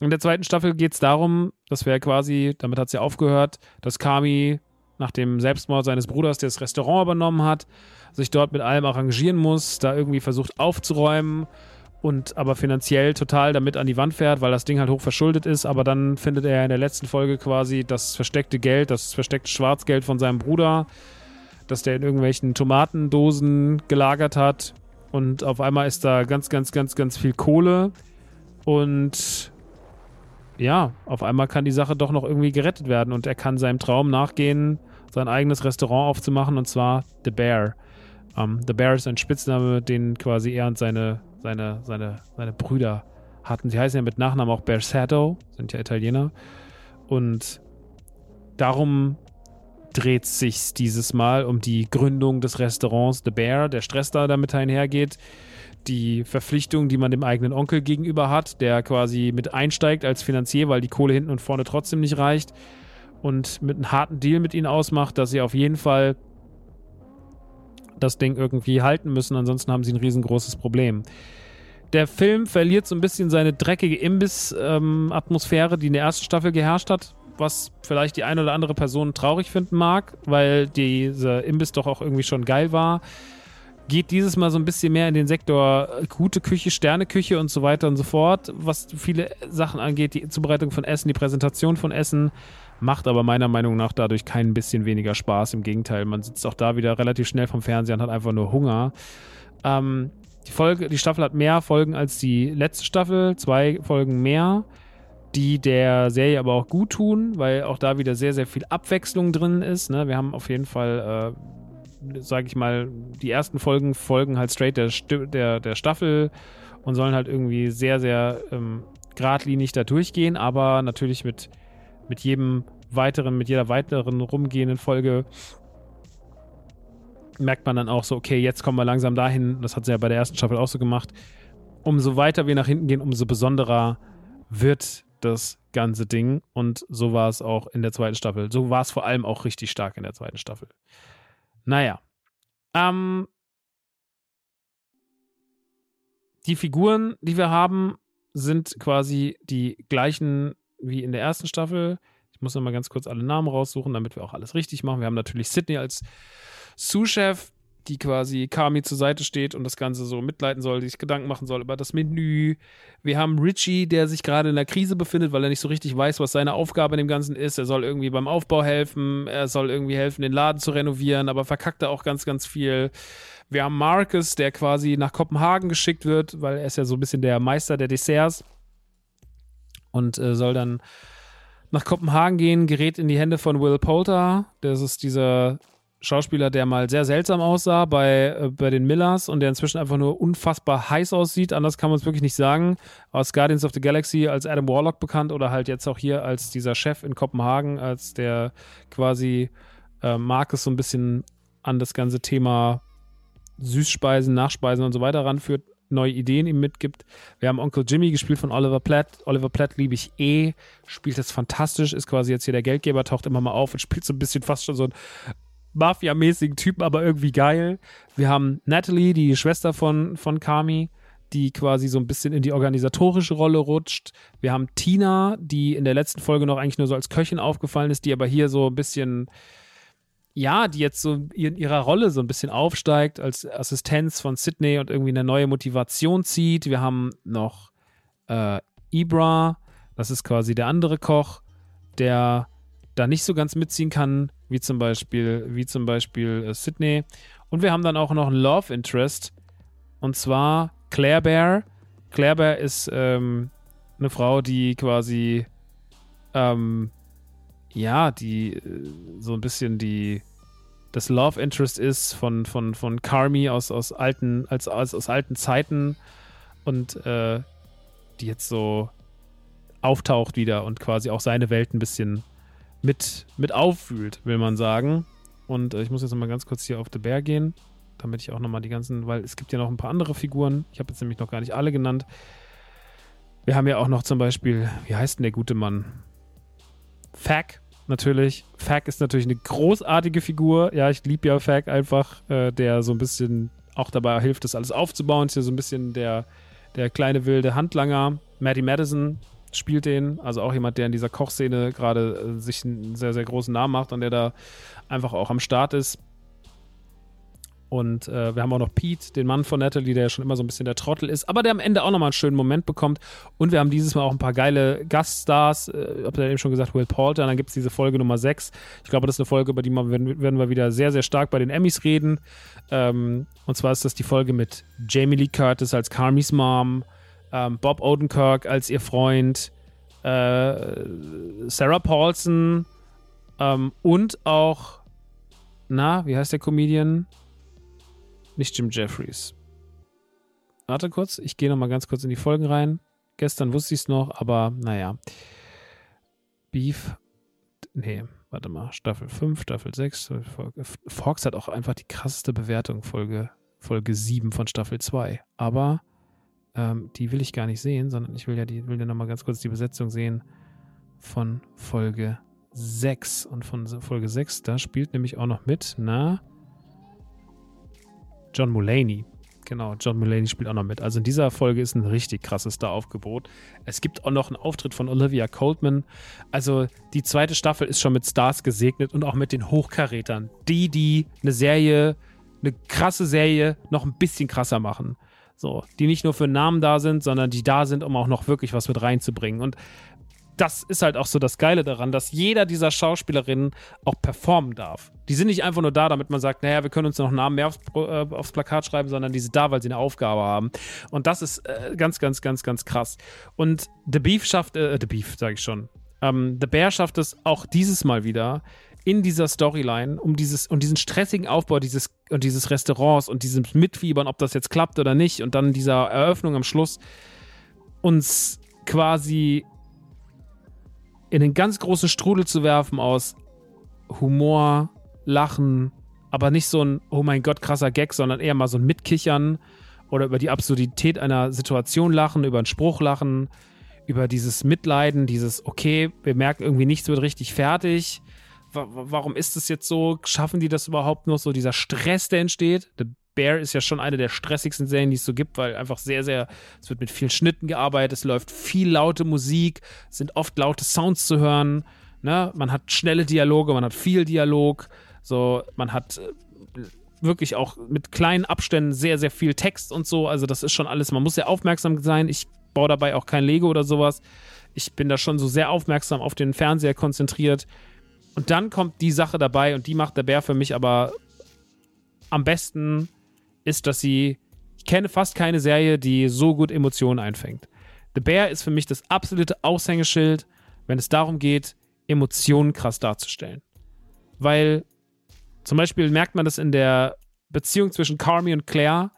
In der zweiten Staffel geht es darum, dass wir quasi, damit hat es ja aufgehört, dass Kami nach dem Selbstmord seines Bruders, der das Restaurant übernommen hat, sich dort mit allem arrangieren muss, da irgendwie versucht aufzuräumen und aber finanziell total damit an die Wand fährt, weil das Ding halt hoch verschuldet ist. Aber dann findet er in der letzten Folge quasi das versteckte Geld, das versteckte Schwarzgeld von seinem Bruder, das der in irgendwelchen Tomatendosen gelagert hat. Und auf einmal ist da ganz, ganz, ganz, ganz viel Kohle. Und ja, auf einmal kann die Sache doch noch irgendwie gerettet werden und er kann seinem Traum nachgehen, sein eigenes Restaurant aufzumachen und zwar The Bear. Um, ähm, The Bear ist ein Spitzname, den quasi er und seine seine, seine, seine Brüder hatten. Sie heißen ja mit Nachnamen auch Bersato, sind ja Italiener. Und darum dreht sich dieses Mal um die Gründung des Restaurants The Bear, der Stress da damit einhergeht, die Verpflichtung, die man dem eigenen Onkel gegenüber hat, der quasi mit einsteigt als Finanzier, weil die Kohle hinten und vorne trotzdem nicht reicht und mit einem harten Deal mit ihnen ausmacht, dass sie auf jeden Fall das Ding irgendwie halten müssen, ansonsten haben sie ein riesengroßes Problem. Der Film verliert so ein bisschen seine dreckige Imbiss-Atmosphäre, ähm, die in der ersten Staffel geherrscht hat, was vielleicht die eine oder andere Person traurig finden mag, weil dieser Imbiss doch auch irgendwie schon geil war. Geht dieses Mal so ein bisschen mehr in den Sektor äh, gute Küche, Sterneküche und so weiter und so fort, was viele Sachen angeht, die Zubereitung von Essen, die Präsentation von Essen macht aber meiner Meinung nach dadurch kein bisschen weniger Spaß. Im Gegenteil, man sitzt auch da wieder relativ schnell vom Fernseher und hat einfach nur Hunger. Ähm, die, Folge, die Staffel hat mehr Folgen als die letzte Staffel, zwei Folgen mehr, die der Serie aber auch gut tun, weil auch da wieder sehr, sehr viel Abwechslung drin ist. Ne? Wir haben auf jeden Fall, äh, sage ich mal, die ersten Folgen folgen halt straight der, der, der Staffel und sollen halt irgendwie sehr, sehr ähm, geradlinig da durchgehen, aber natürlich mit mit jedem weiteren, mit jeder weiteren rumgehenden Folge merkt man dann auch so, okay, jetzt kommen wir langsam dahin. Das hat sie ja bei der ersten Staffel auch so gemacht. Umso weiter wir nach hinten gehen, umso besonderer wird das ganze Ding. Und so war es auch in der zweiten Staffel. So war es vor allem auch richtig stark in der zweiten Staffel. Naja. Ähm, die Figuren, die wir haben, sind quasi die gleichen wie in der ersten Staffel. Ich muss nochmal ganz kurz alle Namen raussuchen, damit wir auch alles richtig machen. Wir haben natürlich Sydney als Sous-Chef, die quasi Kami zur Seite steht und das Ganze so mitleiten soll, sich Gedanken machen soll über das Menü. Wir haben Richie, der sich gerade in der Krise befindet, weil er nicht so richtig weiß, was seine Aufgabe in dem Ganzen ist. Er soll irgendwie beim Aufbau helfen, er soll irgendwie helfen, den Laden zu renovieren, aber verkackt er auch ganz, ganz viel. Wir haben Marcus, der quasi nach Kopenhagen geschickt wird, weil er ist ja so ein bisschen der Meister der Desserts und äh, soll dann nach Kopenhagen gehen, gerät in die Hände von Will Poulter. Das ist dieser Schauspieler, der mal sehr seltsam aussah bei, äh, bei den Millers und der inzwischen einfach nur unfassbar heiß aussieht. Anders kann man es wirklich nicht sagen. Aus Guardians of the Galaxy als Adam Warlock bekannt oder halt jetzt auch hier als dieser Chef in Kopenhagen, als der quasi äh, Marcus so ein bisschen an das ganze Thema Süßspeisen, Nachspeisen und so weiter ranführt, neue Ideen ihm mitgibt. Wir haben Onkel Jimmy gespielt von Oliver Platt. Oliver Platt liebe ich eh, spielt das fantastisch, ist quasi jetzt hier der Geldgeber, taucht immer mal auf und spielt so ein bisschen fast schon so ein Mafia-mäßigen Typen, aber irgendwie geil. Wir haben Natalie, die Schwester von, von Kami, die quasi so ein bisschen in die organisatorische Rolle rutscht. Wir haben Tina, die in der letzten Folge noch eigentlich nur so als Köchin aufgefallen ist, die aber hier so ein bisschen, ja, die jetzt so in ihrer Rolle so ein bisschen aufsteigt als Assistenz von Sydney und irgendwie eine neue Motivation zieht. Wir haben noch äh, Ibra, das ist quasi der andere Koch, der da nicht so ganz mitziehen kann, wie zum Beispiel, wie zum Beispiel äh, Sydney. Und wir haben dann auch noch ein Love Interest, und zwar Claire Bear. Claire Bear ist ähm, eine Frau, die quasi, ähm, ja, die äh, so ein bisschen die das Love Interest ist von, von, von Carmi aus, aus alten, als, als, aus alten Zeiten und äh, die jetzt so auftaucht wieder und quasi auch seine Welt ein bisschen mit, mit auffühlt, will man sagen. Und äh, ich muss jetzt nochmal ganz kurz hier auf The Bear gehen, damit ich auch nochmal die ganzen, weil es gibt ja noch ein paar andere Figuren. Ich habe jetzt nämlich noch gar nicht alle genannt. Wir haben ja auch noch zum Beispiel, wie heißt denn der gute Mann? Fack, natürlich. Fack ist natürlich eine großartige Figur. Ja, ich liebe ja Fack einfach, äh, der so ein bisschen auch dabei hilft, das alles aufzubauen. Ist ja so ein bisschen der, der kleine wilde Handlanger. Maddie Madison spielt den. Also auch jemand, der in dieser Kochszene gerade äh, sich einen sehr, sehr großen Namen macht und der da einfach auch am Start ist. Und äh, wir haben auch noch Pete, den Mann von Natalie, der ja schon immer so ein bisschen der Trottel ist, aber der am Ende auch nochmal einen schönen Moment bekommt. Und wir haben dieses Mal auch ein paar geile Gaststars. Äh, habt ihr eben schon gesagt, Will Poulter. Dann gibt es diese Folge Nummer 6. Ich glaube, das ist eine Folge, über die wir, werden wir wieder sehr, sehr stark bei den Emmys reden. Ähm, und zwar ist das die Folge mit Jamie Lee Curtis als Carmys Mom ähm, Bob Odenkirk als ihr Freund, äh, Sarah Paulson ähm, und auch, na, wie heißt der Comedian? Nicht Jim Jeffries. Warte kurz, ich gehe nochmal ganz kurz in die Folgen rein. Gestern wusste ich es noch, aber naja. Beef, nee, warte mal, Staffel 5, Staffel 6, Folge. Fox hat auch einfach die krasseste Bewertung, Folge, Folge 7 von Staffel 2. Aber ähm, die will ich gar nicht sehen, sondern ich will ja, die, will ja nochmal ganz kurz die Besetzung sehen von Folge 6. Und von Folge 6, da spielt nämlich auch noch mit, na, John Mulaney. Genau, John Mulaney spielt auch noch mit. Also in dieser Folge ist ein richtig krasses Star-Aufgebot. Es gibt auch noch einen Auftritt von Olivia Coltman. Also die zweite Staffel ist schon mit Stars gesegnet und auch mit den Hochkarätern. Die, die eine Serie, eine krasse Serie noch ein bisschen krasser machen. So, die nicht nur für Namen da sind, sondern die da sind, um auch noch wirklich was mit reinzubringen. Und das ist halt auch so das Geile daran, dass jeder dieser Schauspielerinnen auch performen darf. Die sind nicht einfach nur da, damit man sagt, naja, wir können uns noch Namen mehr aufs, äh, aufs Plakat schreiben, sondern die sind da, weil sie eine Aufgabe haben. Und das ist äh, ganz, ganz, ganz, ganz krass. Und The Beef schafft, äh, The Beef, sage ich schon. Ähm, The Bear schafft es auch dieses Mal wieder, in dieser Storyline, um dieses und diesen stressigen Aufbau dieses und dieses Restaurants und diesem Mitfiebern, ob das jetzt klappt oder nicht, und dann dieser Eröffnung am Schluss uns quasi in einen ganz großen Strudel zu werfen aus Humor, Lachen, aber nicht so ein, oh mein Gott, krasser Gag, sondern eher mal so ein Mitkichern oder über die Absurdität einer Situation lachen, über einen Spruch lachen, über dieses Mitleiden, dieses, okay, wir merken irgendwie nichts wird richtig fertig warum ist es jetzt so? Schaffen die das überhaupt noch? So dieser Stress, der entsteht. Bear ist ja schon eine der stressigsten Serien, die es so gibt, weil einfach sehr, sehr, es wird mit vielen Schnitten gearbeitet, es läuft viel laute Musik, es sind oft laute Sounds zu hören. Ne? Man hat schnelle Dialoge, man hat viel Dialog, so, man hat äh, wirklich auch mit kleinen Abständen sehr, sehr viel Text und so. Also, das ist schon alles, man muss sehr aufmerksam sein. Ich baue dabei auch kein Lego oder sowas. Ich bin da schon so sehr aufmerksam auf den Fernseher konzentriert. Und dann kommt die Sache dabei und die macht der Bär für mich aber am besten, ist, dass sie, ich kenne fast keine Serie, die so gut Emotionen einfängt. The Bear ist für mich das absolute Aushängeschild, wenn es darum geht, Emotionen krass darzustellen. Weil Zum Beispiel merkt man das in der Beziehung zwischen Carmi und Claire.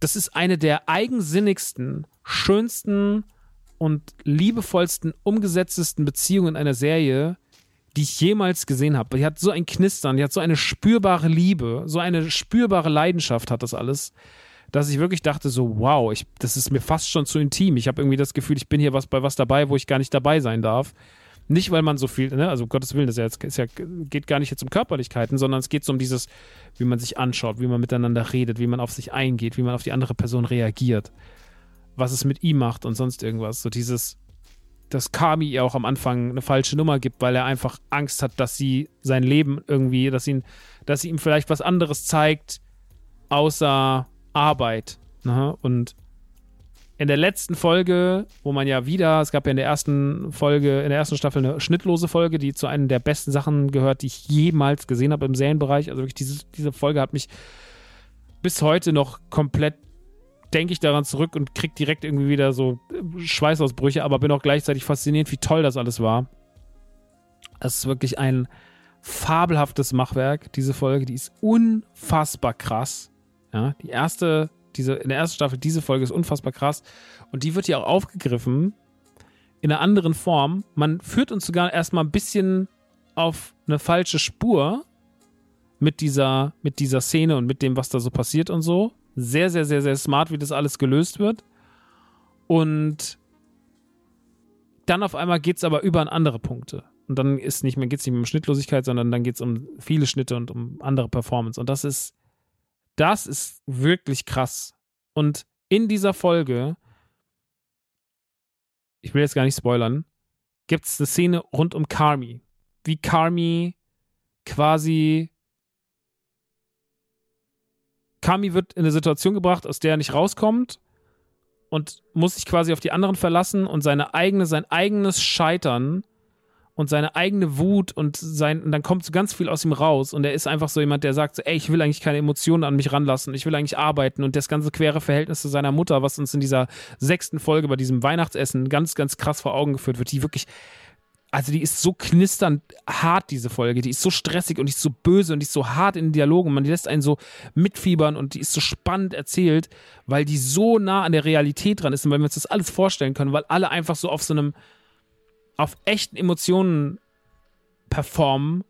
Das ist eine der eigensinnigsten, schönsten und liebevollsten, umgesetztesten Beziehungen in einer Serie, die ich jemals gesehen habe. Die hat so ein Knistern, die hat so eine spürbare Liebe, so eine spürbare Leidenschaft hat das alles, dass ich wirklich dachte so, wow, ich, das ist mir fast schon zu intim. Ich habe irgendwie das Gefühl, ich bin hier was bei was dabei, wo ich gar nicht dabei sein darf. Nicht, weil man so viel, ne, also um Gottes Willen, das ja, jetzt, ja, geht gar nicht jetzt um Körperlichkeiten, sondern es geht so um dieses, wie man sich anschaut, wie man miteinander redet, wie man auf sich eingeht, wie man auf die andere Person reagiert, was es mit ihm macht und sonst irgendwas. So dieses, dass Kami ihr auch am Anfang eine falsche Nummer gibt, weil er einfach Angst hat, dass sie sein Leben irgendwie, dass ihn, dass sie ihm vielleicht was anderes zeigt, außer Arbeit. Ne? Und in der letzten Folge, wo man ja wieder, es gab ja in der ersten Folge, in der ersten Staffel eine schnittlose Folge, die zu einer der besten Sachen gehört, die ich jemals gesehen habe im Serienbereich. Also wirklich, diese, diese Folge hat mich bis heute noch komplett, denke ich daran zurück und krieg direkt irgendwie wieder so Schweißausbrüche, aber bin auch gleichzeitig fasziniert, wie toll das alles war. Es ist wirklich ein fabelhaftes Machwerk, diese Folge. Die ist unfassbar krass. Ja, die erste diese, in der ersten Staffel, diese Folge ist unfassbar krass. Und die wird hier auch aufgegriffen in einer anderen Form. Man führt uns sogar erstmal ein bisschen auf eine falsche Spur mit dieser, mit dieser Szene und mit dem, was da so passiert und so. Sehr, sehr, sehr, sehr smart, wie das alles gelöst wird. Und dann auf einmal geht es aber über an andere Punkte. Und dann ist nicht mehr, geht es nicht mehr um Schnittlosigkeit, sondern dann geht es um viele Schnitte und um andere Performance. Und das ist das ist wirklich krass. Und in dieser Folge, ich will jetzt gar nicht spoilern, gibt es eine Szene rund um Carmi. Wie Carmi quasi. Carmi wird in eine Situation gebracht, aus der er nicht rauskommt und muss sich quasi auf die anderen verlassen und seine eigene, sein eigenes Scheitern und seine eigene Wut und sein, und dann kommt so ganz viel aus ihm raus und er ist einfach so jemand, der sagt so, ey, ich will eigentlich keine Emotionen an mich ranlassen, ich will eigentlich arbeiten und das ganze quere Verhältnis zu seiner Mutter, was uns in dieser sechsten Folge bei diesem Weihnachtsessen ganz, ganz krass vor Augen geführt wird, die wirklich also die ist so knisternd hart, diese Folge. Die ist so stressig und die ist so böse und die ist so hart in den Dialogen. Man die lässt einen so mitfiebern und die ist so spannend erzählt, weil die so nah an der Realität dran ist und weil wir uns das alles vorstellen können, weil alle einfach so auf so einem, auf echten Emotionen performen,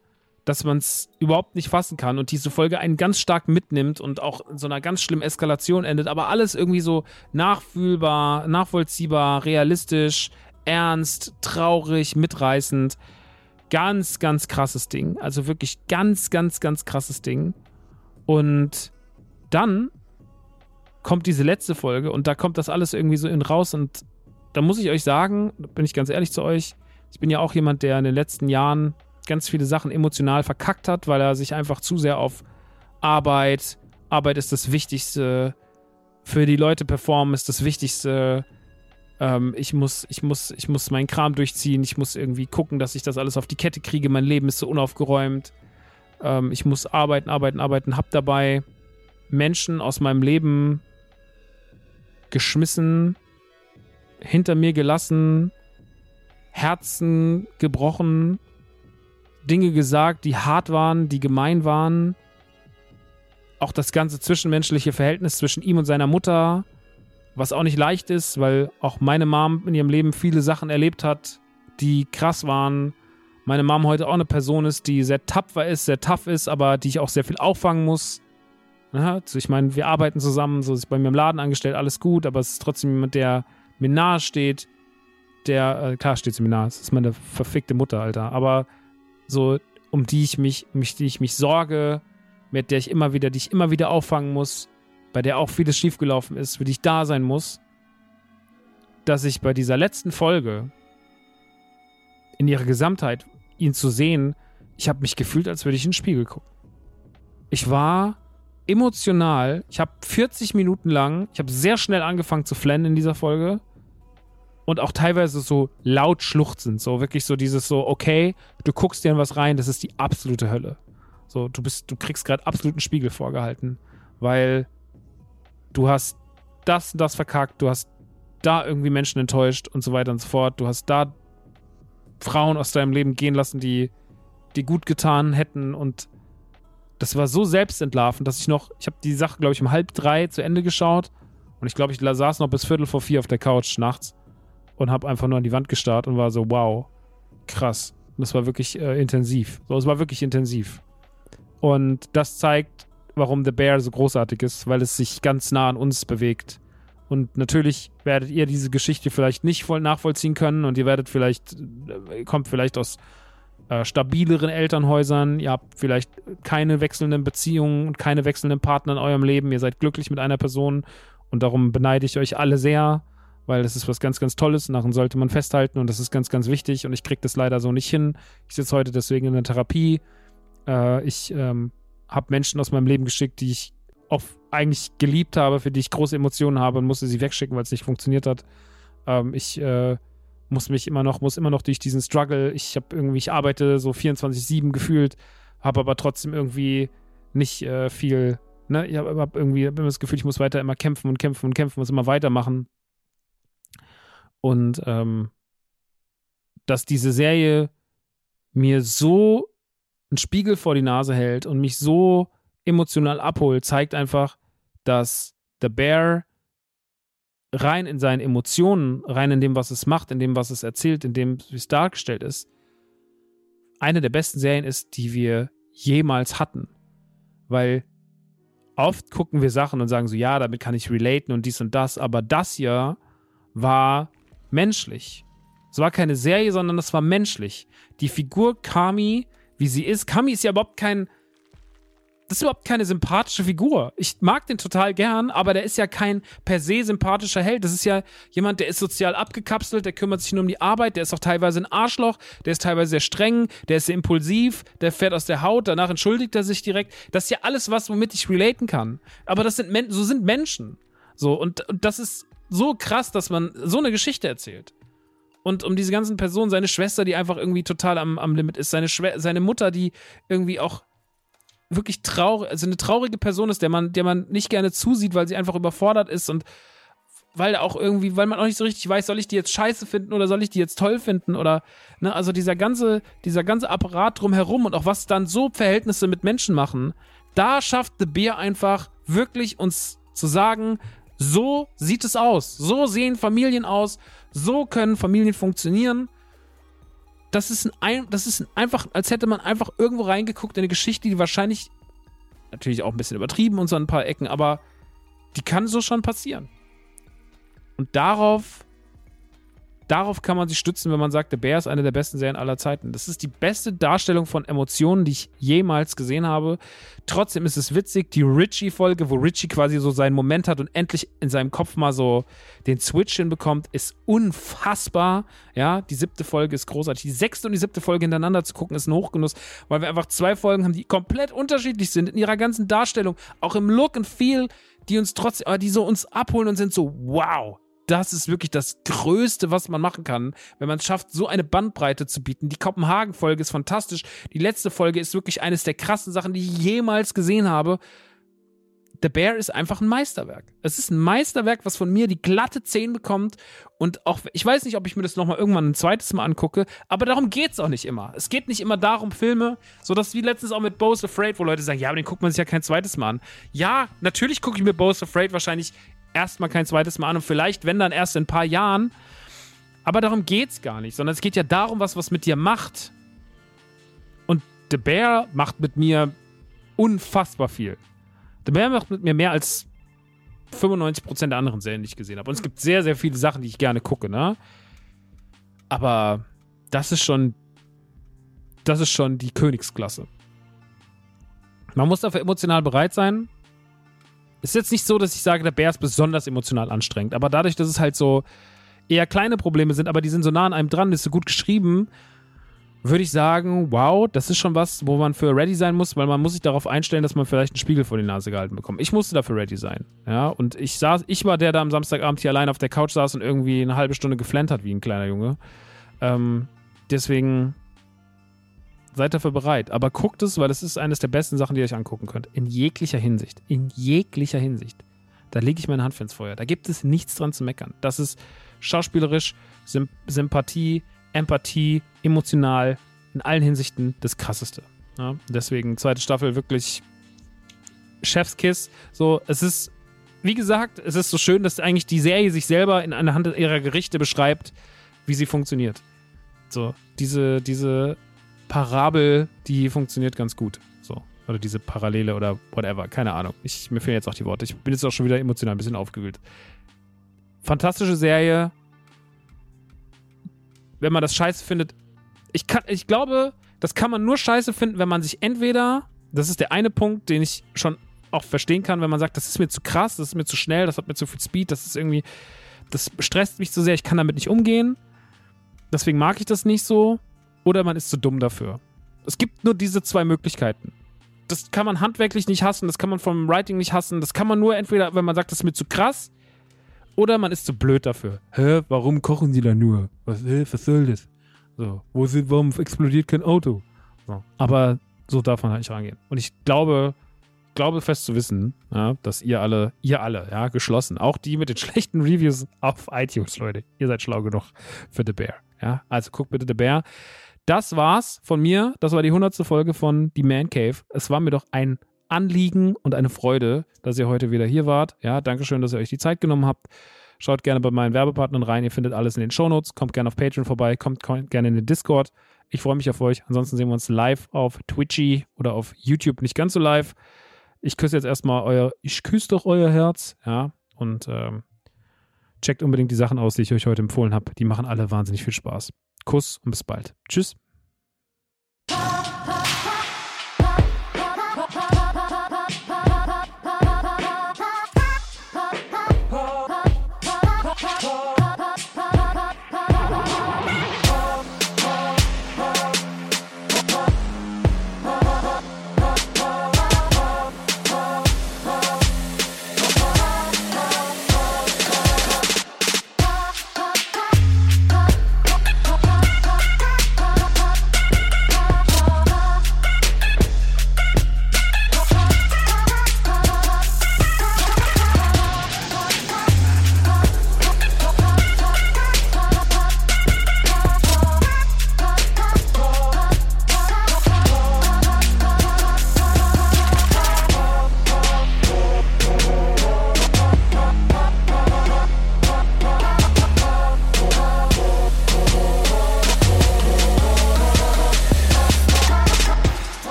dass man es überhaupt nicht fassen kann und diese Folge einen ganz stark mitnimmt und auch in so einer ganz schlimmen Eskalation endet, aber alles irgendwie so nachfühlbar, nachvollziehbar, realistisch, ernst, traurig, mitreißend. Ganz, ganz krasses Ding. Also wirklich ganz, ganz, ganz krasses Ding. Und dann kommt diese letzte Folge und da kommt das alles irgendwie so in raus und da muss ich euch sagen, bin ich ganz ehrlich zu euch, ich bin ja auch jemand, der in den letzten Jahren ganz viele Sachen emotional verkackt hat, weil er sich einfach zu sehr auf Arbeit, Arbeit ist das Wichtigste, für die Leute performen ist das Wichtigste. Ähm, ich, muss, ich, muss, ich muss meinen Kram durchziehen, ich muss irgendwie gucken, dass ich das alles auf die Kette kriege, mein Leben ist so unaufgeräumt. Ähm, ich muss arbeiten, arbeiten, arbeiten, hab dabei Menschen aus meinem Leben geschmissen, hinter mir gelassen, Herzen gebrochen, Dinge gesagt, die hart waren, die gemein waren. Auch das ganze zwischenmenschliche Verhältnis zwischen ihm und seiner Mutter, was auch nicht leicht ist, weil auch meine Mom in ihrem Leben viele Sachen erlebt hat, die krass waren. Meine Mom heute auch eine Person ist, die sehr tapfer ist, sehr tough ist, aber die ich auch sehr viel auffangen muss. Also ich meine, wir arbeiten zusammen, so ist bei mir im Laden angestellt, alles gut, aber es ist trotzdem jemand, der mir nahe steht, der, äh, klar steht sie mir nahe, das ist meine verfickte Mutter, Alter, aber so, um die ich mich, mich, die ich mich sorge, mit der ich immer wieder, die ich immer wieder auffangen muss, bei der auch vieles schiefgelaufen ist, für die ich da sein muss, dass ich bei dieser letzten Folge in ihrer Gesamtheit ihn zu sehen, ich habe mich gefühlt, als würde ich in den Spiegel gucken. Ich war emotional, ich habe 40 Minuten lang, ich habe sehr schnell angefangen zu flennen in dieser Folge und auch teilweise so laut schluchzend. So wirklich so dieses so, okay, du guckst dir in was rein, das ist die absolute Hölle. So, du bist, du kriegst gerade absoluten Spiegel vorgehalten, weil du hast das und das verkackt, du hast da irgendwie Menschen enttäuscht und so weiter und so fort. Du hast da Frauen aus deinem Leben gehen lassen, die die gut getan hätten und das war so selbstentlarvend, dass ich noch, ich habe die Sache, glaube ich, um halb drei zu Ende geschaut und ich glaube, ich saß noch bis Viertel vor vier auf der Couch nachts und habe einfach nur an die Wand gestarrt und war so, wow, krass. Und das war wirklich äh, intensiv. So, es war wirklich intensiv. Und das zeigt, warum The Bear so großartig ist, weil es sich ganz nah an uns bewegt. Und natürlich werdet ihr diese Geschichte vielleicht nicht voll nachvollziehen können und ihr werdet vielleicht, äh, kommt vielleicht aus äh, stabileren Elternhäusern, ihr habt vielleicht keine wechselnden Beziehungen und keine wechselnden Partner in eurem Leben, ihr seid glücklich mit einer Person und darum beneide ich euch alle sehr, weil das ist was ganz, ganz Tolles. Daran sollte man festhalten und das ist ganz, ganz wichtig. Und ich kriege das leider so nicht hin. Ich sitze heute deswegen in der Therapie. Äh, ich ähm, habe Menschen aus meinem Leben geschickt, die ich oft eigentlich geliebt habe, für die ich große Emotionen habe und musste sie wegschicken, weil es nicht funktioniert hat. Ähm, ich äh, muss mich immer noch, muss immer noch durch diesen Struggle. Ich habe irgendwie, ich arbeite so 24-7 gefühlt, habe aber trotzdem irgendwie nicht äh, viel Ne, ich habe hab irgendwie hab immer das Gefühl, ich muss weiter immer kämpfen und kämpfen und kämpfen, muss immer weitermachen. Und ähm, dass diese Serie mir so einen Spiegel vor die Nase hält und mich so emotional abholt, zeigt einfach, dass The Bear rein in seinen Emotionen, rein in dem, was es macht, in dem, was es erzählt, in dem, wie es dargestellt ist, eine der besten Serien ist, die wir jemals hatten. Weil oft gucken wir Sachen und sagen so, ja, damit kann ich relaten und dies und das, aber das hier war menschlich. Es war keine Serie, sondern es war menschlich. Die Figur Kami, wie sie ist, Kami ist ja überhaupt kein das ist überhaupt keine sympathische Figur. Ich mag den total gern, aber der ist ja kein per se sympathischer Held. Das ist ja jemand, der ist sozial abgekapselt, der kümmert sich nur um die Arbeit, der ist auch teilweise ein Arschloch, der ist teilweise sehr streng, der ist sehr impulsiv, der fährt aus der Haut, danach entschuldigt er sich direkt. Das ist ja alles was, womit ich relaten kann. Aber das sind Men so sind Menschen. So, und, und das ist so krass, dass man so eine Geschichte erzählt. Und um diese ganzen Personen, seine Schwester, die einfach irgendwie total am, am Limit ist, seine, seine Mutter, die irgendwie auch wirklich traurig, also eine traurige Person ist, der man, der man nicht gerne zusieht, weil sie einfach überfordert ist und weil auch irgendwie, weil man auch nicht so richtig weiß, soll ich die jetzt scheiße finden oder soll ich die jetzt toll finden oder, ne, also dieser ganze, dieser ganze Apparat drumherum und auch was dann so Verhältnisse mit Menschen machen, da schafft The Bear einfach wirklich uns zu sagen, so sieht es aus, so sehen Familien aus, so können Familien funktionieren das ist, ein, das ist einfach, als hätte man einfach irgendwo reingeguckt in eine Geschichte, die wahrscheinlich natürlich auch ein bisschen übertrieben und so ein paar Ecken, aber die kann so schon passieren. Und darauf darauf kann man sich stützen, wenn man sagt, The Bear ist eine der besten Serien aller Zeiten. Das ist die beste Darstellung von Emotionen, die ich jemals gesehen habe. Trotzdem ist es witzig, die Richie-Folge, wo Richie quasi so seinen Moment hat und endlich in seinem Kopf mal so den Switch hinbekommt, ist unfassbar. Ja, die siebte Folge ist großartig. Die sechste und die siebte Folge hintereinander zu gucken, ist ein Hochgenuss, weil wir einfach zwei Folgen haben, die komplett unterschiedlich sind in ihrer ganzen Darstellung, auch im Look and Feel, die uns trotzdem, die so uns abholen und sind so, wow, das ist wirklich das Größte, was man machen kann, wenn man es schafft, so eine Bandbreite zu bieten. Die Kopenhagen-Folge ist fantastisch. Die letzte Folge ist wirklich eines der krassen Sachen, die ich jemals gesehen habe. The Bear ist einfach ein Meisterwerk. Es ist ein Meisterwerk, was von mir die glatte 10 bekommt. Und auch, ich weiß nicht, ob ich mir das nochmal irgendwann ein zweites Mal angucke, aber darum geht es auch nicht immer. Es geht nicht immer darum, Filme, so dass wie letztens auch mit Bo's Afraid, wo Leute sagen, ja, aber den guckt man sich ja kein zweites Mal an. Ja, natürlich gucke ich mir Bo's Afraid wahrscheinlich erstmal kein zweites Mal an und vielleicht, wenn dann erst in ein paar Jahren. Aber darum geht's gar nicht, sondern es geht ja darum, was was mit dir macht. Und The Bear macht mit mir unfassbar viel. The Bear macht mit mir mehr als 95% der anderen Serien, die ich gesehen habe. Und es gibt sehr, sehr viele Sachen, die ich gerne gucke, ne? Aber das ist schon. Das ist schon die Königsklasse. Man muss dafür emotional bereit sein. Es ist jetzt nicht so, dass ich sage, der Bär ist besonders emotional anstrengend, aber dadurch, dass es halt so eher kleine Probleme sind, aber die sind so nah an einem dran, ist so gut geschrieben, würde ich sagen, wow, das ist schon was, wo man für ready sein muss, weil man muss sich darauf einstellen, dass man vielleicht einen Spiegel vor die Nase gehalten bekommt. Ich musste dafür ready sein. Ja, und ich saß, ich war der, der am Samstagabend hier allein auf der Couch saß und irgendwie eine halbe Stunde geflennt hat wie ein kleiner Junge. Ähm, deswegen seid dafür bereit. Aber guckt es, weil es ist eines der besten Sachen, die ihr euch angucken könnt. In jeglicher Hinsicht. In jeglicher Hinsicht. Da lege ich meine Hand ins Feuer. Da gibt es nichts dran zu meckern. Das ist schauspielerisch, Symp Sympathie, Empathie, emotional, in allen Hinsichten das Krasseste. Ja, deswegen zweite Staffel wirklich Chef's Kiss. So, es ist, wie gesagt, es ist so schön, dass eigentlich die Serie sich selber in einer Hand ihrer Gerichte beschreibt, wie sie funktioniert. So, diese, diese Parabel, die funktioniert ganz gut. So. Oder diese Parallele oder whatever. Keine Ahnung. Ich, mir fehlen jetzt auch die Worte. Ich bin jetzt auch schon wieder emotional ein bisschen aufgewühlt. Fantastische Serie. Wenn man das scheiße findet. Ich, kann, ich glaube, das kann man nur scheiße finden, wenn man sich entweder. Das ist der eine Punkt, den ich schon auch verstehen kann, wenn man sagt, das ist mir zu krass, das ist mir zu schnell, das hat mir zu viel Speed, das ist irgendwie. Das stresst mich zu sehr, ich kann damit nicht umgehen. Deswegen mag ich das nicht so. Oder man ist zu dumm dafür. Es gibt nur diese zwei Möglichkeiten. Das kann man handwerklich nicht hassen, das kann man vom Writing nicht hassen, das kann man nur entweder, wenn man sagt, das ist mir zu krass, oder man ist zu blöd dafür. Hä, warum kochen sie da nur? Was, hä, was soll das? So, wo sind, warum explodiert kein Auto? So. Aber so darf man halt nicht rangehen. Und ich glaube, glaube fest zu wissen, ja, dass ihr alle, ihr alle, ja, geschlossen, auch die mit den schlechten Reviews auf iTunes, Leute, ihr seid schlau genug für The Bear. Ja, also guckt bitte The Bear. Das war's von mir. Das war die hundertste Folge von Die Man Cave. Es war mir doch ein Anliegen und eine Freude, dass ihr heute wieder hier wart. Ja, danke schön, dass ihr euch die Zeit genommen habt. Schaut gerne bei meinen Werbepartnern rein. Ihr findet alles in den Shownotes. Kommt gerne auf Patreon vorbei. Kommt gerne in den Discord. Ich freue mich auf euch. Ansonsten sehen wir uns live auf Twitchy oder auf YouTube. Nicht ganz so live. Ich küsse jetzt erstmal euer, ich küsse doch euer Herz. Ja, und ähm, checkt unbedingt die Sachen aus, die ich euch heute empfohlen habe. Die machen alle wahnsinnig viel Spaß. Kuss und bis bald. Tschüss.